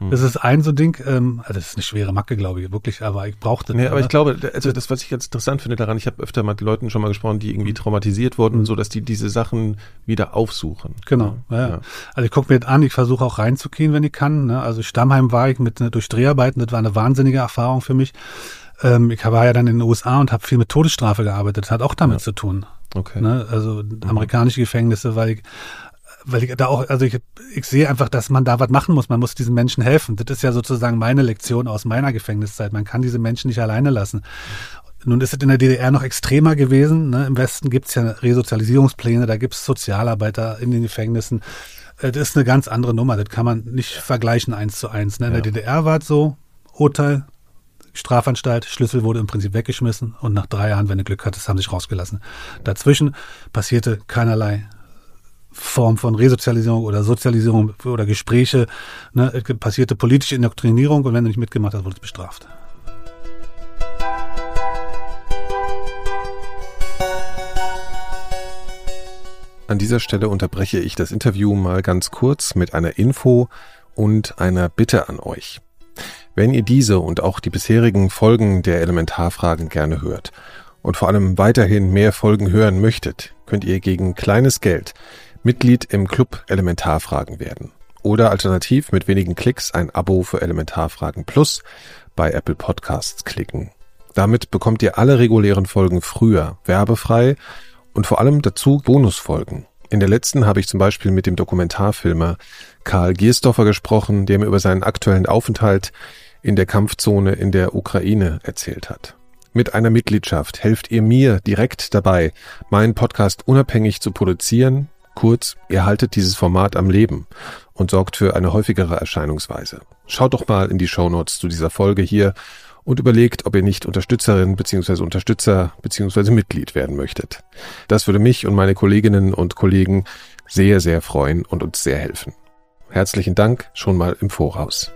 [SPEAKER 3] Mhm. Das ist ein so Ding, ähm, also das ist eine schwere Macke, glaube ich, wirklich, aber ich brauchte
[SPEAKER 1] nee, aber ich glaube, also das, was ich jetzt interessant finde daran, ich habe öfter mit Leuten schon mal gesprochen, die irgendwie traumatisiert wurden, mhm. so dass die diese Sachen wieder aufsuchen.
[SPEAKER 3] Genau, ja. ja. Also ich gucke mir das an, ich versuche auch reinzugehen, wenn ich kann. Ne? Also Stammheim war ich mit durch Dreharbeiten, das war eine wahnsinnige Erfahrung für mich. Ähm, ich war ja dann in den USA und habe viel mit Todesstrafe gearbeitet. Das hat auch damit ja. zu tun.
[SPEAKER 1] Okay.
[SPEAKER 3] Ne? Also mhm. amerikanische Gefängnisse, weil ich weil ich da auch, also ich, ich sehe einfach, dass man da was machen muss. Man muss diesen Menschen helfen. Das ist ja sozusagen meine Lektion aus meiner Gefängniszeit. Man kann diese Menschen nicht alleine lassen. Nun ist es in der DDR noch extremer gewesen. Ne? Im Westen gibt es ja Resozialisierungspläne, da gibt es Sozialarbeiter in den Gefängnissen. Äh, das ist eine ganz andere Nummer. Das kann man nicht vergleichen eins zu eins. Ne? In ja. der DDR war es so, Urteil, Strafanstalt, Schlüssel wurde im Prinzip weggeschmissen und nach drei Jahren, wenn du Glück hattest, haben sich rausgelassen. Dazwischen passierte keinerlei Form von Resozialisierung oder Sozialisierung oder Gespräche. Ne? Passierte politische Indoktrinierung und wenn du nicht mitgemacht hast, wurdest du bestraft.
[SPEAKER 1] An dieser Stelle unterbreche ich das Interview mal ganz kurz mit einer Info und einer Bitte an euch. Wenn ihr diese und auch die bisherigen Folgen der Elementarfragen gerne hört und vor allem weiterhin mehr Folgen hören möchtet, könnt ihr gegen kleines Geld Mitglied im Club Elementarfragen werden oder alternativ mit wenigen Klicks ein Abo für Elementarfragen Plus bei Apple Podcasts klicken. Damit bekommt ihr alle regulären Folgen früher, werbefrei und vor allem dazu Bonusfolgen. In der letzten habe ich zum Beispiel mit dem Dokumentarfilmer Karl Giersdorfer gesprochen, der mir über seinen aktuellen Aufenthalt in der Kampfzone in der Ukraine erzählt hat. Mit einer Mitgliedschaft helft ihr mir direkt dabei, meinen Podcast unabhängig zu produzieren. Kurz, ihr haltet dieses Format am Leben und sorgt für eine häufigere Erscheinungsweise. Schaut doch mal in die Shownotes zu dieser Folge hier und überlegt, ob ihr nicht Unterstützerin bzw. Unterstützer bzw. Mitglied werden möchtet. Das würde mich und meine Kolleginnen und Kollegen sehr, sehr freuen und uns sehr helfen. Herzlichen Dank schon mal im Voraus.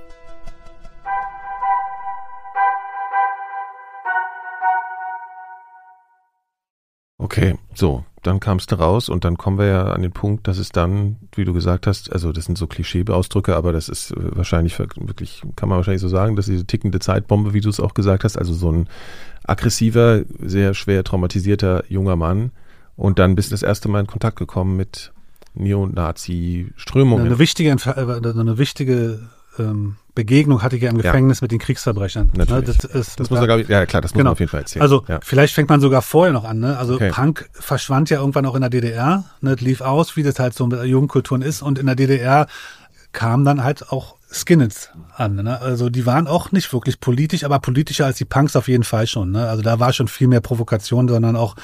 [SPEAKER 1] Okay, so, dann kamst du raus und dann kommen wir ja an den Punkt, dass es dann, wie du gesagt hast, also das sind so Klischeeausdrücke, aber das ist äh, wahrscheinlich wirklich, kann man wahrscheinlich so sagen, dass diese tickende Zeitbombe, wie du es auch gesagt hast, also so ein aggressiver, sehr schwer traumatisierter junger Mann und dann bist du das erste Mal in Kontakt gekommen mit Neonazi-Strömungen.
[SPEAKER 3] Eine wichtige, äh, eine wichtige ähm, Begegnung hatte ich ja im Gefängnis ja. mit den Kriegsverbrechern.
[SPEAKER 1] Ne, Natürlich. Das, ist, das muss man, ja klar, das muss genau. man auf jeden Fall erzählen.
[SPEAKER 3] Also ja. vielleicht fängt man sogar vorher noch an. Ne? Also okay. Punk verschwand ja irgendwann auch in der DDR, ne? lief aus, wie das halt so mit Jugendkulturen ist. Und in der DDR kam dann halt auch Skinheads an. Ne? Also die waren auch nicht wirklich politisch, aber politischer als die Punks auf jeden Fall schon. Ne? Also da war schon viel mehr Provokation, sondern auch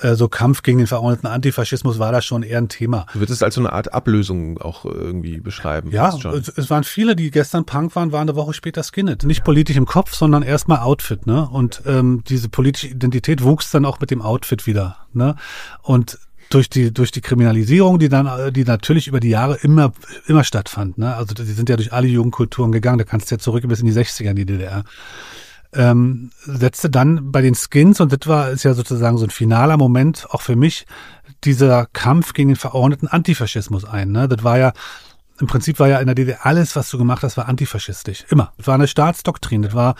[SPEAKER 3] äh, so Kampf gegen den verordneten Antifaschismus war da schon eher ein Thema.
[SPEAKER 1] Du würdest es als so eine Art Ablösung auch irgendwie beschreiben.
[SPEAKER 3] Ja, es, es, waren viele, die gestern Punk waren, waren eine Woche später Skinhead. Nicht politisch im Kopf, sondern erstmal Outfit. Ne? Und ähm, diese politische Identität wuchs dann auch mit dem Outfit wieder. Ne? Und durch die durch die Kriminalisierung, die dann die natürlich über die Jahre immer immer stattfand. Ne? Also die sind ja durch alle Jugendkulturen gegangen. Da kannst du ja zurück bis in die 60er in die DDR ähm, setzte dann bei den Skins, und das war ist ja sozusagen so ein finaler Moment auch für mich, dieser Kampf gegen den verordneten Antifaschismus ein. Ne? Das war ja im Prinzip war ja in der DDR alles, was du gemacht hast, war antifaschistisch. Immer. Das war eine Staatsdoktrin. Das war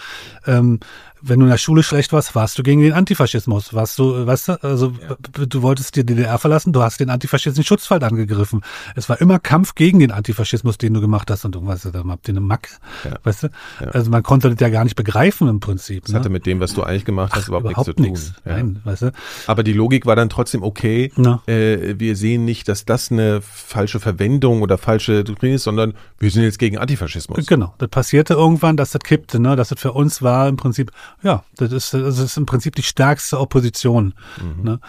[SPEAKER 3] ähm, wenn du in der Schule schlecht warst, warst du gegen den Antifaschismus. Warst du, weißt du, also ja. du wolltest die DDR verlassen, du hast den antifaschistischen Schutzwald angegriffen. Es war immer Kampf gegen den Antifaschismus, den du gemacht hast und irgendwas, da habt ihr eine Macke, ja. weißt du? Ja. Also man konnte das ja gar nicht begreifen im Prinzip.
[SPEAKER 1] Das ne? hatte mit dem, was du eigentlich gemacht hast, Ach, überhaupt, überhaupt nichts zu tun.
[SPEAKER 3] Nein, weißt du?
[SPEAKER 1] Aber die Logik war dann trotzdem okay. Äh, wir sehen nicht, dass das eine falsche Verwendung oder falsche Doktrin ist, sondern wir sind jetzt gegen Antifaschismus.
[SPEAKER 3] Genau. Das passierte irgendwann, dass das kippte, ne? Dass das für uns war im Prinzip, ja, das ist, das ist im Prinzip die stärkste Opposition. Mhm. Ne?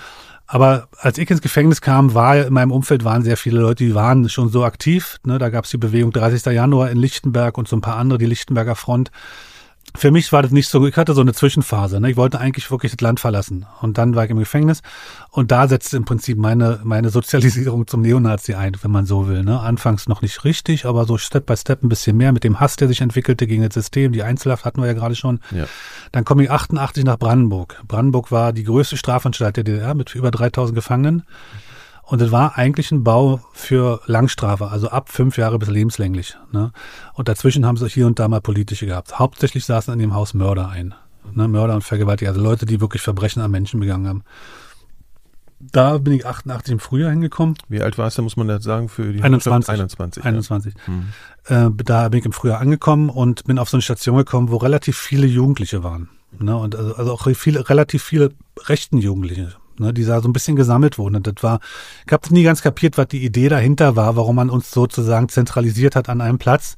[SPEAKER 3] Aber als ich ins Gefängnis kam, war in meinem Umfeld waren sehr viele Leute, die waren schon so aktiv. Ne? Da gab es die Bewegung 30. Januar in Lichtenberg und so ein paar andere, die Lichtenberger Front für mich war das nicht so, ich hatte so eine Zwischenphase. Ne? Ich wollte eigentlich wirklich das Land verlassen. Und dann war ich im Gefängnis. Und da setzte im Prinzip meine, meine Sozialisierung zum Neonazi ein, wenn man so will. Ne? Anfangs noch nicht richtig, aber so Step by Step ein bisschen mehr mit dem Hass, der sich entwickelte gegen das System. Die Einzelhaft hatten wir ja gerade schon. Ja. Dann komme ich 88 nach Brandenburg. Brandenburg war die größte Strafanstalt der DDR mit über 3000 Gefangenen. Und es war eigentlich ein Bau für Langstrafe, also ab fünf Jahre bis lebenslänglich. Ne? Und dazwischen haben sie hier und da mal politische gehabt. Hauptsächlich saßen in dem Haus Mörder ein. Ne? Mörder und Vergewaltiger, also Leute, die wirklich Verbrechen an Menschen begangen haben. Da bin ich 88 im Frühjahr hingekommen.
[SPEAKER 1] Wie alt warst du, muss man das sagen, für die
[SPEAKER 3] 21.
[SPEAKER 1] 21.
[SPEAKER 3] 21. Ja. Äh, da bin ich im Frühjahr angekommen und bin auf so eine Station gekommen, wo relativ viele Jugendliche waren. Ne? Und also, also auch viele, relativ viele rechten Jugendliche ne, die da so ein bisschen gesammelt wurden. Und das war, ich habe nie ganz kapiert, was die Idee dahinter war, warum man uns sozusagen zentralisiert hat an einem Platz.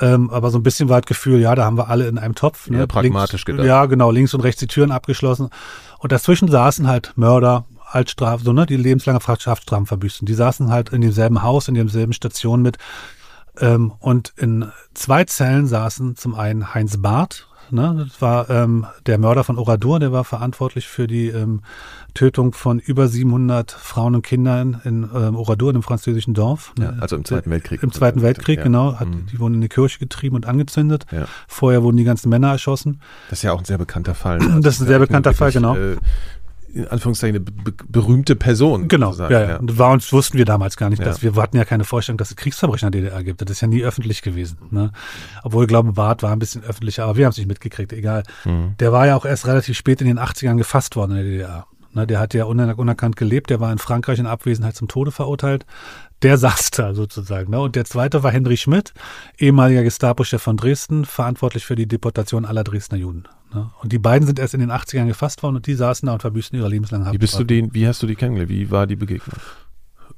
[SPEAKER 3] Ähm, aber so ein bisschen war das Gefühl, ja, da haben wir alle in einem Topf.
[SPEAKER 1] Ne? Ja, pragmatisch
[SPEAKER 3] links,
[SPEAKER 1] gedacht.
[SPEAKER 3] Ja, genau, links und rechts die Türen abgeschlossen. Und dazwischen saßen halt Mörder, Altstrafe, so, ne, die lebenslange Haftstrafen verbüßen. Die saßen halt in demselben Haus, in demselben Station mit. Ähm, und in zwei Zellen saßen zum einen Heinz Barth, Ne? Das war ähm, der Mörder von Oradour, der war verantwortlich für die ähm, Tötung von über 700 Frauen und Kindern in ähm, Oradour, einem französischen Dorf.
[SPEAKER 1] Ja, also im Zweiten Weltkrieg.
[SPEAKER 3] Im Zweiten Weltkrieg, ja. genau. Hat, mhm. Die wurden in die Kirche getrieben und angezündet.
[SPEAKER 1] Ja.
[SPEAKER 3] Vorher wurden die ganzen Männer erschossen.
[SPEAKER 1] Das ist ja auch ein sehr bekannter Fall.
[SPEAKER 3] Also das ist ein sehr bekannter Fall, genau. Äh,
[SPEAKER 1] in Anführungszeichen eine be berühmte Person.
[SPEAKER 3] Genau, ja, ja. ja. Und war uns, wussten wir damals gar nicht, dass ja. wir hatten ja keine Vorstellung, dass es Kriegsverbrechen in der DDR gibt. Das ist ja nie öffentlich gewesen. Ne? Obwohl, ich glaube, Barth war ein bisschen öffentlicher, aber wir haben es nicht mitgekriegt, egal. Mhm. Der war ja auch erst relativ spät in den 80ern gefasst worden in der DDR. Ne, der hat ja unerkannt gelebt, der war in Frankreich in Abwesenheit zum Tode verurteilt. Der saß da sozusagen. Ne? Und der zweite war Henry Schmidt, ehemaliger Gestapo-Chef von Dresden, verantwortlich für die Deportation aller Dresdner Juden. Ne? Und die beiden sind erst in den 80ern gefasst worden und die saßen da und verbüßten ihre lebenslange Haft.
[SPEAKER 1] Wie bist du den, wie hast du die kennengelernt? Wie war die Begegnung?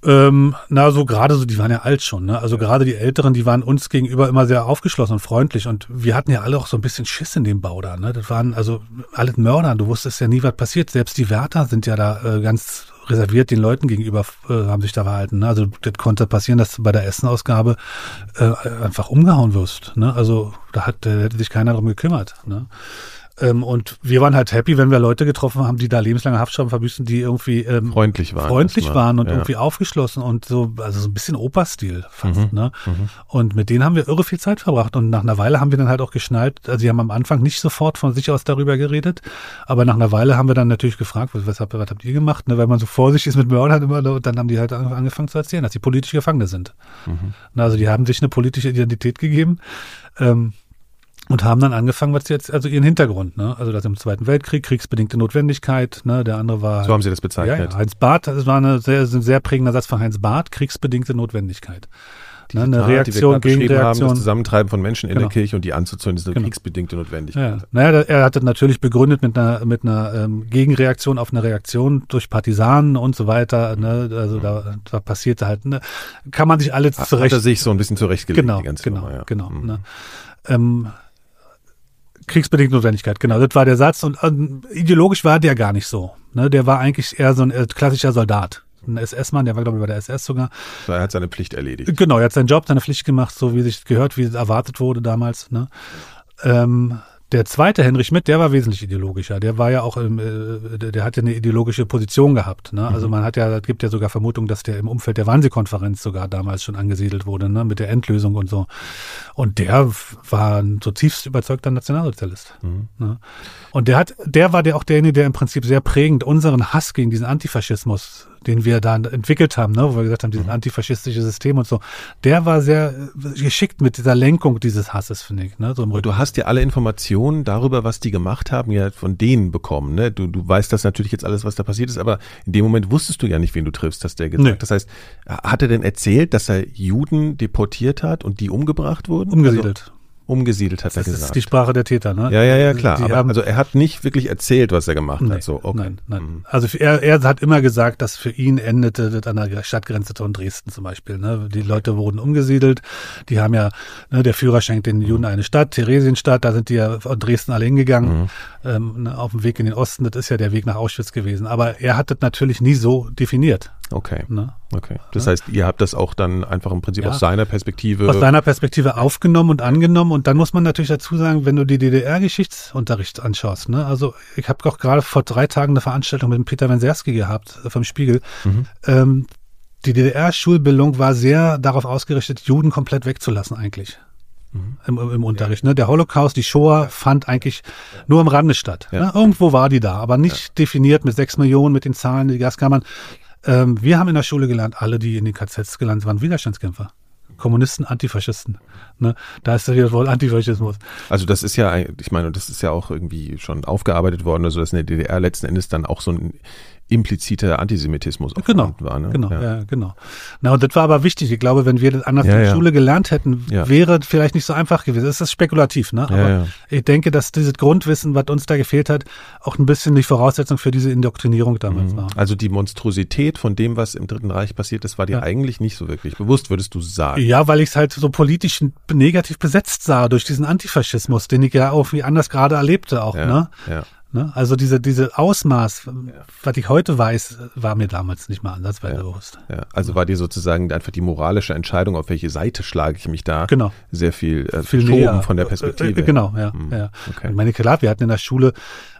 [SPEAKER 3] Ähm, na, so gerade so, die waren ja alt schon, ne? Also ja. gerade die Älteren, die waren uns gegenüber immer sehr aufgeschlossen und freundlich und wir hatten ja alle auch so ein bisschen Schiss in dem Bau da, ne? Das waren also alle Mörder, du wusstest ja nie, was passiert. Selbst die Wärter sind ja da äh, ganz reserviert den Leuten gegenüber äh, haben sich da verhalten. Ne? Also das konnte passieren, dass du bei der Essenausgabe äh, einfach umgehauen wirst. Ne? Also da hat, da hätte sich keiner drum gekümmert. Ne? Ähm, und wir waren halt happy, wenn wir Leute getroffen haben, die da lebenslange Haftstrafen verbüßen, die irgendwie ähm,
[SPEAKER 1] freundlich waren,
[SPEAKER 3] freundlich waren und ja. irgendwie aufgeschlossen und so, also so ein bisschen Operstil fast. Mhm. Ne? Mhm. Und mit denen haben wir irre viel Zeit verbracht. Und nach einer Weile haben wir dann halt auch geschnallt, also die haben am Anfang nicht sofort von sich aus darüber geredet, aber nach einer Weile haben wir dann natürlich gefragt, was, was, habt, was habt ihr gemacht? Ne? Weil man so vorsichtig ist mit Mördern immer, und dann haben die halt angefangen zu erzählen, dass sie politische Gefangene sind. Mhm. Also die haben sich eine politische Identität gegeben. Ähm, und haben dann angefangen, was jetzt, also ihren Hintergrund, ne? Also das im Zweiten Weltkrieg, kriegsbedingte Notwendigkeit, ne? Der andere war.
[SPEAKER 1] So haben Sie das bezeichnet.
[SPEAKER 3] Ja, ja. Heinz Barth, das war eine sehr, ein sehr prägender Satz von Heinz Barth, kriegsbedingte Notwendigkeit.
[SPEAKER 1] Ne? Eine Tat, Reaktion gegen Reaktion. Haben, das Zusammentreiben von Menschen in genau. der Kirche und die anzuzünden, ist eine genau. kriegsbedingte Notwendigkeit.
[SPEAKER 3] Ja. Naja, er hat das natürlich begründet mit einer, mit einer ähm, Gegenreaktion auf eine Reaktion durch Partisanen und so weiter. Ne? Also mhm. da, da passierte halt, ne? kann man sich alle zurecht.
[SPEAKER 1] Hat er sich so ein bisschen zurechtgelegt.
[SPEAKER 3] Genau, genau, Nummer, ja. genau. Mhm. Ne? Ähm, Kriegsbedingte Notwendigkeit, genau. Das war der Satz. Und ähm, ideologisch war der gar nicht so. Ne? Der war eigentlich eher so ein äh, klassischer Soldat. Ein SS-Mann, der war, glaube ich, bei der SS sogar.
[SPEAKER 1] Er hat seine Pflicht erledigt.
[SPEAKER 3] Genau, er hat seinen Job, seine Pflicht gemacht, so wie sich gehört, wie es erwartet wurde damals. Ne? Ähm, der zweite Henry Schmidt, der war wesentlich ideologischer. Der war ja auch, im, äh, der hat ja eine ideologische Position gehabt. Ne? Also mhm. man hat ja, es gibt ja sogar Vermutung, dass der im Umfeld der Wannsee-Konferenz sogar damals schon angesiedelt wurde, ne? mit der Endlösung und so. Und der war ein so tiefst überzeugter Nationalsozialist. Mhm. Ne? Und der hat, der war der auch derjenige, der im Prinzip sehr prägend unseren Hass gegen diesen Antifaschismus den wir da entwickelt haben, ne, wo wir gesagt haben, dieses mhm. antifaschistische System und so, der war sehr äh, geschickt mit dieser Lenkung dieses Hasses, finde ich. Ne, so
[SPEAKER 1] im du hast ja alle Informationen darüber, was die gemacht haben, ja von denen bekommen. Ne? Du, du weißt das natürlich jetzt alles, was da passiert ist, aber in dem Moment wusstest du ja nicht, wen du triffst, hast der gesagt. Nee. Das heißt, hat er denn erzählt, dass er Juden deportiert hat und die umgebracht wurden?
[SPEAKER 3] Umgesiedelt. Also,
[SPEAKER 1] umgesiedelt, hat
[SPEAKER 3] das
[SPEAKER 1] er gesagt.
[SPEAKER 3] Das ist die Sprache der Täter, ne?
[SPEAKER 1] Ja, ja, ja, klar. Aber, also er hat nicht wirklich erzählt, was er gemacht nee, hat. So, okay.
[SPEAKER 3] Nein, nein. Mhm. Also er, er hat immer gesagt, dass für ihn endete das an der Stadtgrenze von Dresden zum Beispiel. Ne? Die Leute wurden umgesiedelt. Die haben ja, ne, der Führer schenkt den Juden eine Stadt, Theresienstadt, da sind die ja von Dresden alle hingegangen. Mhm. Ähm, ne, auf dem Weg in den Osten, das ist ja der Weg nach Auschwitz gewesen. Aber er hat das natürlich nie so definiert.
[SPEAKER 1] Okay. Ne? Okay. Das heißt, ihr habt das auch dann einfach im Prinzip ja. aus seiner Perspektive.
[SPEAKER 3] Aus seiner Perspektive aufgenommen und angenommen. Und dann muss man natürlich dazu sagen, wenn du die DDR-Geschichtsunterricht anschaust, ne? Also ich habe auch gerade vor drei Tagen eine Veranstaltung mit dem Peter Wenserski gehabt äh, vom Spiegel. Mhm. Ähm, die DDR-Schulbildung war sehr darauf ausgerichtet, Juden komplett wegzulassen eigentlich. Mhm. Im, im, Unterricht. Ne? Der Holocaust, die Shoah fand eigentlich nur am Rande statt. Ja. Ne? Irgendwo war die da, aber nicht definiert mit sechs Millionen, mit den Zahlen, die Gaskammern. Ähm, wir haben in der Schule gelernt, alle, die in den KZs gelandet waren, Widerstandskämpfer. Kommunisten, Antifaschisten. Ne? Da ist ja wohl Antifaschismus.
[SPEAKER 1] Also das ist ja, ich meine, das ist ja auch irgendwie schon aufgearbeitet worden, also dass in der DDR letzten Endes dann auch so ein impliziter Antisemitismus
[SPEAKER 3] genau, war. Ne? Genau, ja. ja. genau. Na, und das war aber wichtig. Ich glaube, wenn wir das anders ja, in der ja. Schule gelernt hätten, wäre vielleicht nicht so einfach gewesen. Das ist spekulativ, ne? Aber ich denke, dass dieses Grundwissen, was uns da gefehlt hat, auch ein bisschen die Voraussetzung für diese Indoktrinierung damals mhm. war.
[SPEAKER 1] Also die Monstrosität von dem, was im Dritten Reich passiert ist, war dir eigentlich nicht so wirklich bewusst, würdest du sagen?
[SPEAKER 3] Ja, weil ich es halt so politisch negativ besetzt sah durch diesen Antifaschismus, den ich ja auch wie anders gerade erlebte auch, ne? Ja. Ne? Also diese, diese Ausmaß, ja. was ich heute weiß, war mir damals nicht mal ansatzweise
[SPEAKER 1] ja.
[SPEAKER 3] bewusst.
[SPEAKER 1] Ja. Also war dir sozusagen einfach die moralische Entscheidung, auf welche Seite schlage ich mich da,
[SPEAKER 3] genau.
[SPEAKER 1] sehr viel,
[SPEAKER 3] äh, viel näher.
[SPEAKER 1] von der Perspektive. Äh,
[SPEAKER 3] genau, ja. Mhm. ja. Okay. Ich meine, klar, wir hatten in der Schule,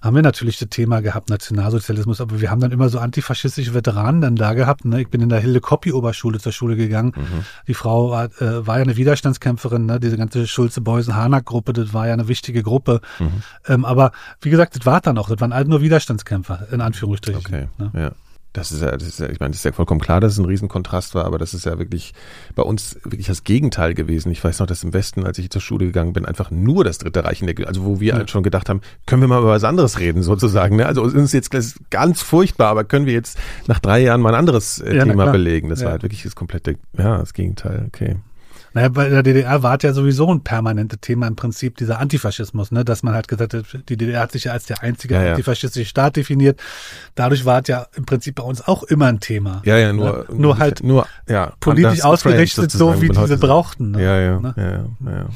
[SPEAKER 3] haben wir natürlich das Thema gehabt, Nationalsozialismus, aber wir haben dann immer so antifaschistische Veteranen dann da gehabt. Ne? Ich bin in der Hilde Koppi Oberschule zur Schule gegangen. Mhm. Die Frau war, äh, war ja eine Widerstandskämpferin, ne? diese ganze Schulze-Beusen-Hanak-Gruppe, das war ja eine wichtige Gruppe. Mhm. Ähm, aber wie gesagt, das war dann auch, das waren halt nur Widerstandskämpfer, in Anführungsstrichen.
[SPEAKER 1] Okay, ne? ja. Das ist ja, das ist ja, ich meine, das ist ja vollkommen klar, dass es ein Riesenkontrast war, aber das ist ja wirklich bei uns wirklich das Gegenteil gewesen. Ich weiß noch, dass im Westen, als ich zur Schule gegangen bin, einfach nur das Dritte Reich in der, also wo wir halt schon gedacht haben, können wir mal über was anderes reden, sozusagen. Ne? Also uns ist jetzt ganz furchtbar, aber können wir jetzt nach drei Jahren mal ein anderes äh, ja, Thema belegen? Das war halt wirklich das komplette, ja, das Gegenteil. Okay.
[SPEAKER 3] Naja, bei der DDR war es ja sowieso ein permanentes Thema im Prinzip, dieser Antifaschismus, ne? dass man halt gesagt hat, die DDR hat sich ja als der einzige ja, ja. antifaschistische Staat definiert. Dadurch war es ja im Prinzip bei uns auch immer ein Thema.
[SPEAKER 1] Ja, ja, nur,
[SPEAKER 3] ne? nur halt nur, ja, politisch ausgerichtet, so wie diese brauchten.
[SPEAKER 1] Ne? Ja, ja, ne? ja, ja, ja.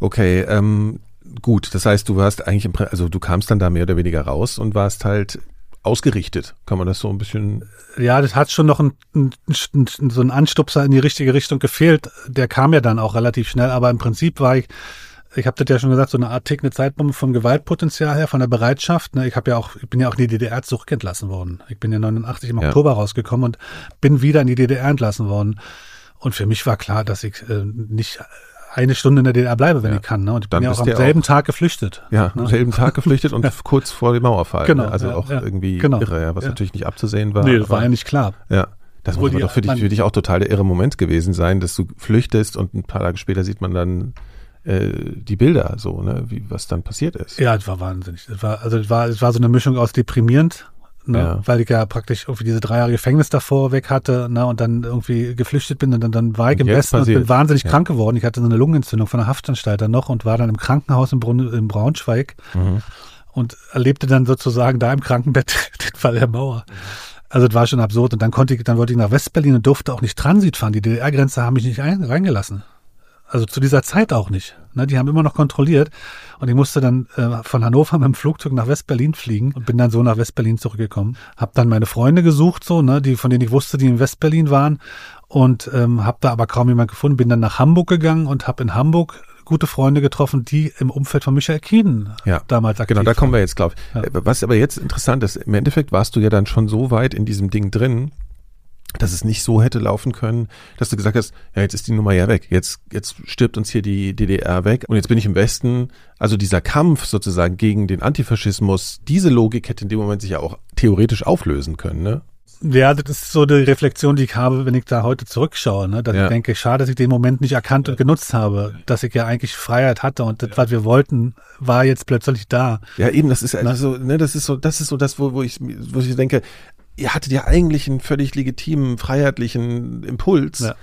[SPEAKER 1] Okay, ähm, gut, das heißt, du warst eigentlich im, also du kamst dann da mehr oder weniger raus und warst halt ausgerichtet. Kann man das so ein bisschen.
[SPEAKER 3] Ja, das hat schon noch ein, ein, ein, so ein Anstupser in die richtige Richtung gefehlt. Der kam ja dann auch relativ schnell, aber im Prinzip war ich, ich habe das ja schon gesagt, so eine Art Tick, eine Zeitbombe vom Gewaltpotenzial her, von der Bereitschaft. Ne? Ich habe ja auch, ich bin ja auch in die DDR zurückentlassen worden. Ich bin ja 89 im ja. Oktober rausgekommen und bin wieder in die DDR entlassen worden. Und für mich war klar, dass ich äh, nicht eine Stunde in der DDR bleibe, wenn ja. ich kann. Ne? Und ich Dann bin ja auch am selben auch, Tag geflüchtet.
[SPEAKER 1] Ja, ne? am selben Tag geflüchtet und ja. kurz vor dem Mauerfall.
[SPEAKER 3] Genau.
[SPEAKER 1] Ne? Also
[SPEAKER 3] ja,
[SPEAKER 1] auch irgendwie genau. irre, ja, was natürlich nicht abzusehen war.
[SPEAKER 3] Nee, das war ja nicht klar.
[SPEAKER 1] Ja. Das muss doch für dich, für dich auch total der irre Moment gewesen sein, dass du flüchtest und ein paar Tage später sieht man dann äh, die Bilder so, ne, wie was dann passiert ist.
[SPEAKER 3] Ja, es war wahnsinnig. Es war, also es war, es war so eine Mischung aus deprimierend ne? Ja. weil ich ja praktisch irgendwie diese drei Jahre Gefängnis davor weg hatte ne? und dann irgendwie geflüchtet bin und dann, dann war ich und im Westen passiert. und bin wahnsinnig ja. krank geworden. Ich hatte so eine Lungenentzündung von der Haftanstalt dann noch und war dann im Krankenhaus in, Brun in Braunschweig mhm. und erlebte dann sozusagen da im Krankenbett den Fall der Mauer. Also das war schon absurd. Und dann konnte ich, dann wollte ich nach Westberlin und durfte auch nicht Transit fahren. Die DDR-Grenze haben mich nicht ein, reingelassen. Also zu dieser Zeit auch nicht. Ne, die haben immer noch kontrolliert. Und ich musste dann äh, von Hannover mit dem Flugzeug nach Westberlin fliegen und bin dann so nach Westberlin zurückgekommen. Hab dann meine Freunde gesucht, so, ne, die, von denen ich wusste, die in Westberlin waren. Und ähm, habe da aber kaum jemand gefunden. Bin dann nach Hamburg gegangen und habe in Hamburg gute Freunde getroffen, die im Umfeld von Michael Kien
[SPEAKER 1] ja, damals aktiv Genau, da kommen wir jetzt, glaube ich. Ja. Was aber jetzt interessant ist, im Endeffekt warst du ja dann schon so weit in diesem Ding drin, dass es nicht so hätte laufen können, dass du gesagt hast, ja, jetzt ist die Nummer ja weg. Jetzt, jetzt stirbt uns hier die DDR weg und jetzt bin ich im Westen. Also dieser Kampf sozusagen gegen den Antifaschismus, diese Logik hätte in dem Moment sich ja auch theoretisch auflösen können, ne?
[SPEAKER 3] Ja, das ist so die Reflexion, die ich habe, wenn ich da heute zurückschaue, ne? dass ja. ich denke, schade, dass ich den Moment nicht erkannt und genutzt habe, dass ich ja eigentlich Freiheit hatte und das, was wir wollten, war jetzt plötzlich da.
[SPEAKER 1] Ja, eben, das ist also, ne, das ist so, das ist so das, wo, wo ich, wo ich denke, ihr hattet ja eigentlich einen völlig legitimen, freiheitlichen Impuls. Ja.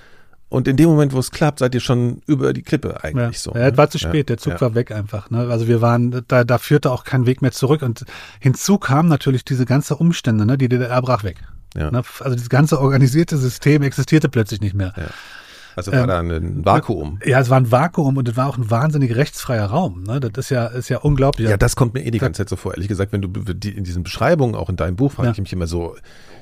[SPEAKER 1] Und in dem Moment, wo es klappt, seid ihr schon über die Klippe eigentlich
[SPEAKER 3] ja.
[SPEAKER 1] so.
[SPEAKER 3] Ja, es ne? war zu spät, ja. der Zug ja. war weg einfach. Ne? Also wir waren, da, da führte auch kein Weg mehr zurück. Und hinzu kam natürlich diese ganze Umstände, ne? die DDR brach weg. Ja. Ne? Also das ganze organisierte System existierte plötzlich nicht mehr.
[SPEAKER 1] Also war ähm, da ein Vakuum.
[SPEAKER 3] Ja, es war ein Vakuum und es war auch ein wahnsinnig rechtsfreier Raum. Ne? Das ist ja, ist ja unglaublich.
[SPEAKER 1] Ja, das kommt mir eh die ganze Zeit so vor. Ehrlich gesagt, wenn du die, in diesen Beschreibungen, auch in deinem Buch, frage ja. ich mich immer so,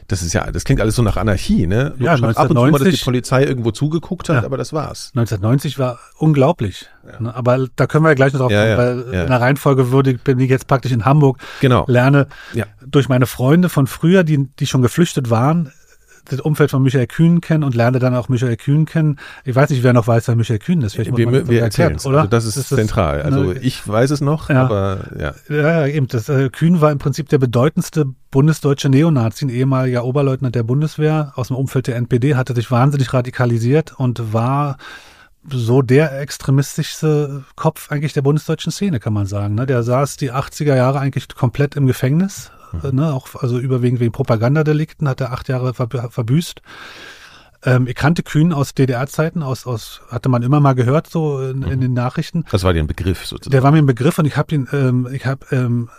[SPEAKER 1] das ist ja, das klingt alles so nach Anarchie, ne?
[SPEAKER 3] Ja, 1990, ab und zu
[SPEAKER 1] mal, dass die Polizei irgendwo zugeguckt hat, ja. aber das war's.
[SPEAKER 3] 1990 war unglaublich. Ja. Ne? Aber da können wir ja gleich noch drauf ja, kommen, weil in der Reihenfolge würde bin ich jetzt praktisch in Hamburg,
[SPEAKER 1] genau.
[SPEAKER 3] lerne durch meine Freunde von früher, die, die schon geflüchtet waren, das Umfeld von Michael Kühn kennen und lerne dann auch Michael Kühn kennen. Ich weiß nicht, wer noch weiß, wer Michael Kühn ist.
[SPEAKER 1] Vielleicht wir wir erzählen es, oder? Also das ist, ist zentral. also ne, ich weiß es noch, ja. aber ja.
[SPEAKER 3] Ja, eben. Das, äh, Kühn war im Prinzip der bedeutendste bundesdeutsche Neonazi, ein ehemaliger Oberleutnant der Bundeswehr aus dem Umfeld der NPD, hatte sich wahnsinnig radikalisiert und war so der extremistischste Kopf eigentlich der bundesdeutschen Szene, kann man sagen. Ne? Der saß die 80er Jahre eigentlich komplett im Gefängnis, mhm. ne? auch also überwiegend wegen Propagandadelikten, hat er acht Jahre verbüßt. Ähm, ich kannte Kühn aus DDR-Zeiten, aus, aus, hatte man immer mal gehört, so in, in, den Nachrichten.
[SPEAKER 1] Das war dir ein Begriff sozusagen.
[SPEAKER 3] Der war mir ein Begriff und ich habe ihn, ähm, ich habe ähm,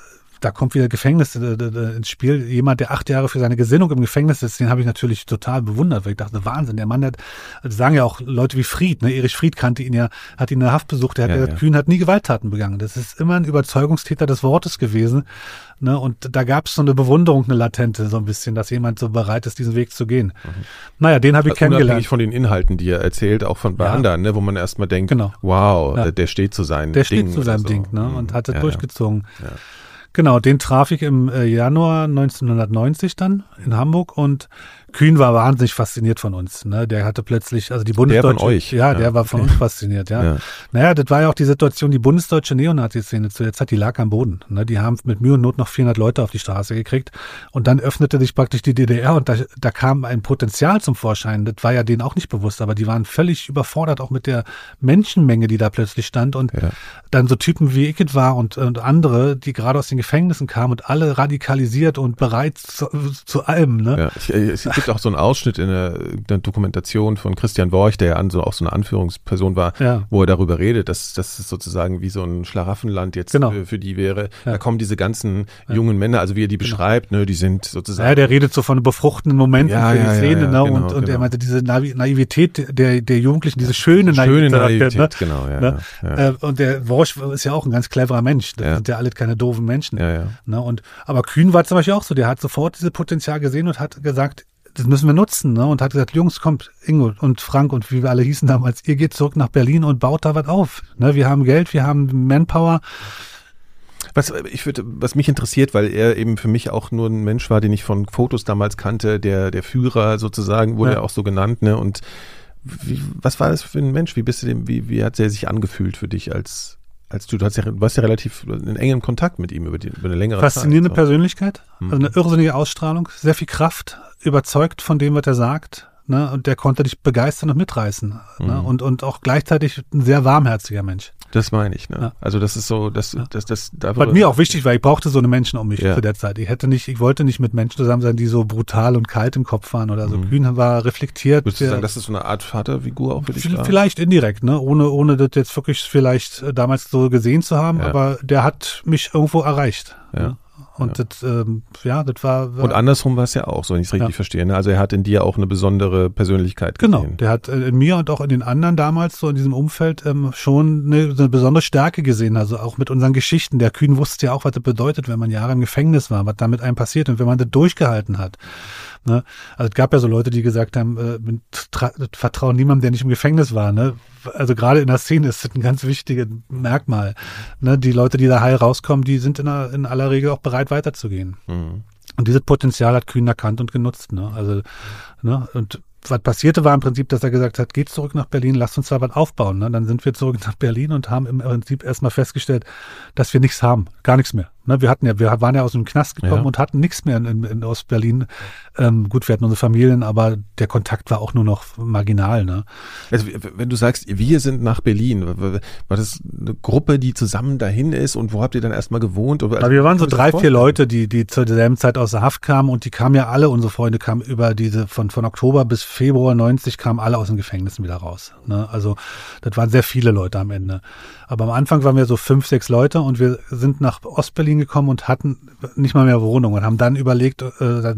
[SPEAKER 3] da kommt wieder Gefängnis äh, ins Spiel. Jemand, der acht Jahre für seine Gesinnung im Gefängnis ist, den habe ich natürlich total bewundert, weil ich dachte, Wahnsinn, der Mann hat, sagen ja auch Leute wie Fried, ne, Erich Fried kannte ihn ja, hat ihn in der Haft besucht, der hat ja, gesagt, ja. Kühn hat nie Gewalttaten begangen. Das ist immer ein Überzeugungstäter des Wortes gewesen. Ne, und da gab es so eine Bewunderung, eine latente, so ein bisschen, dass jemand so bereit ist, diesen Weg zu gehen. Mhm. Naja, den habe ich also kennengelernt. Unabhängig
[SPEAKER 1] von den Inhalten, die er erzählt, auch von bei ja. anderen, ne, wo man erstmal denkt, genau. wow, der, steht zu seinem
[SPEAKER 3] der Ding. Der steht zu seinem so. Ding ne, und hat es ja, durchgezogen. Ja. Genau, den traf ich im äh, Januar 1990 dann in Hamburg und Kühn war wahnsinnig fasziniert von uns. Ne? Der hatte plötzlich, also die Bundesdeutsche.
[SPEAKER 1] Der von euch.
[SPEAKER 3] Ja, ja. der war von uns fasziniert, ja. ja. Naja, das war ja auch die Situation, die bundesdeutsche Neonazi-Szene zu der Zeit, die lag am Boden. Ne? Die haben mit Mühe und Not noch 400 Leute auf die Straße gekriegt. Und dann öffnete sich praktisch die DDR und da, da kam ein Potenzial zum Vorschein. Das war ja denen auch nicht bewusst, aber die waren völlig überfordert auch mit der Menschenmenge, die da plötzlich stand. Und ja. dann so Typen wie Icket war und, und andere, die gerade aus den Gefängnissen kamen und alle radikalisiert und bereit zu, zu allem. Ne?
[SPEAKER 1] Ja, ich, es gibt auch so einen Ausschnitt in der, der Dokumentation von Christian Worch, der ja an so, auch so eine Anführungsperson war, ja. wo er darüber redet, dass, es sozusagen wie so ein Schlaraffenland jetzt genau. für, für, die wäre. Ja. Da kommen diese ganzen jungen Männer, also wie er die genau. beschreibt, ne, die sind sozusagen.
[SPEAKER 3] Ja, der redet so von befruchtenden Momenten ja, für die Szene, ne? Genau, und, und genau. er meinte diese Naivität der, der Jugendlichen, diese schöne
[SPEAKER 1] Naivität. Schöne Naivität, ne? genau,
[SPEAKER 3] ne? ja. Äh, Und der Worch ist ja auch ein ganz cleverer Mensch. Das sind ja alle keine doofen Menschen. Ja, ja. Ne? Und, aber Kühn war zum Beispiel auch so, der hat sofort dieses Potenzial gesehen und hat gesagt, das müssen wir nutzen, ne? Und hat gesagt, Jungs, kommt, Ingo und Frank und wie wir alle hießen damals, ihr geht zurück nach Berlin und baut da was auf. Ne? Wir haben Geld, wir haben Manpower.
[SPEAKER 1] Was, ich würde, was mich interessiert, weil er eben für mich auch nur ein Mensch war, den ich von Fotos damals kannte, der, der Führer sozusagen, wurde ja. er auch so genannt, ne? Und wie, was war das für ein Mensch? Wie bist du dem, wie, wie hat er sich angefühlt für dich als, als du, du, hast ja, warst ja relativ in engem Kontakt mit ihm über, die, über eine längere
[SPEAKER 3] Faszinierende
[SPEAKER 1] Zeit.
[SPEAKER 3] Faszinierende Persönlichkeit, also eine irrsinnige Ausstrahlung, sehr viel Kraft, überzeugt von dem, was er sagt. Ne? Und der konnte dich begeistern und mitreißen. Ne? Mhm. Ne? Und, und auch gleichzeitig ein sehr warmherziger Mensch.
[SPEAKER 1] Das meine ich, ne? Ja. Also das ist so, das, ja. das, das,
[SPEAKER 3] das Was mir auch wichtig war, ich brauchte so eine Menschen um mich ja. zu der Zeit. Ich hätte nicht, ich wollte nicht mit Menschen zusammen sein, die so brutal und kalt im Kopf waren oder so. Mhm. Kühn war reflektiert.
[SPEAKER 1] Würdest du sagen, das ist so eine Art Vaterfigur auch für dich?
[SPEAKER 3] War? Vielleicht indirekt, ne? Ohne, ohne das jetzt wirklich vielleicht damals so gesehen zu haben, aber der hat mich irgendwo erreicht. Ja. Ne? Und ja. das, ähm, ja, das war,
[SPEAKER 1] war, Und andersrum war es ja auch, so wenn ich es richtig ja. verstehe. Ne? Also er hat in dir auch eine besondere Persönlichkeit
[SPEAKER 3] gesehen. Genau, der hat äh, in mir und auch in den anderen damals so in diesem Umfeld ähm, schon eine, eine besondere Stärke gesehen. Also auch mit unseren Geschichten. Der Kühn wusste ja auch, was das bedeutet, wenn man Jahre im Gefängnis war, was damit einem passiert und wenn man das durchgehalten hat. Ne? Also es gab ja so Leute, die gesagt haben, äh, vertrauen niemandem, der nicht im Gefängnis war. Ne? Also gerade in der Szene ist das ein ganz wichtiges Merkmal. Ne? Die Leute, die da heil rauskommen, die sind in, der, in aller Regel auch bereit weiterzugehen. Mhm. Und dieses Potenzial hat Kühn erkannt und genutzt. Ne? Also, ne? Und was passierte war im Prinzip, dass er gesagt hat, geht zurück nach Berlin, lasst uns da was aufbauen. Ne? Dann sind wir zurück nach Berlin und haben im Prinzip erstmal festgestellt, dass wir nichts haben, gar nichts mehr. Ne, wir hatten ja, wir waren ja aus dem Knast gekommen ja. und hatten nichts mehr in, in, in Ostberlin. Ähm, gut, wir hatten unsere Familien, aber der Kontakt war auch nur noch marginal. Ne?
[SPEAKER 1] Also wenn du sagst, wir sind nach Berlin, war das eine Gruppe, die zusammen dahin ist und wo habt ihr dann erstmal gewohnt?
[SPEAKER 3] Also wir waren so drei, vier Leute, die, die zu derselben Zeit aus der Haft kamen und die kamen ja alle, unsere Freunde kamen über diese, von, von Oktober bis Februar 90 kamen alle aus den Gefängnissen wieder raus. Ne? Also das waren sehr viele Leute am Ende. Aber am Anfang waren wir so fünf, sechs Leute und wir sind nach Ostberlin gekommen und hatten nicht mal mehr Wohnung und haben dann überlegt, äh, das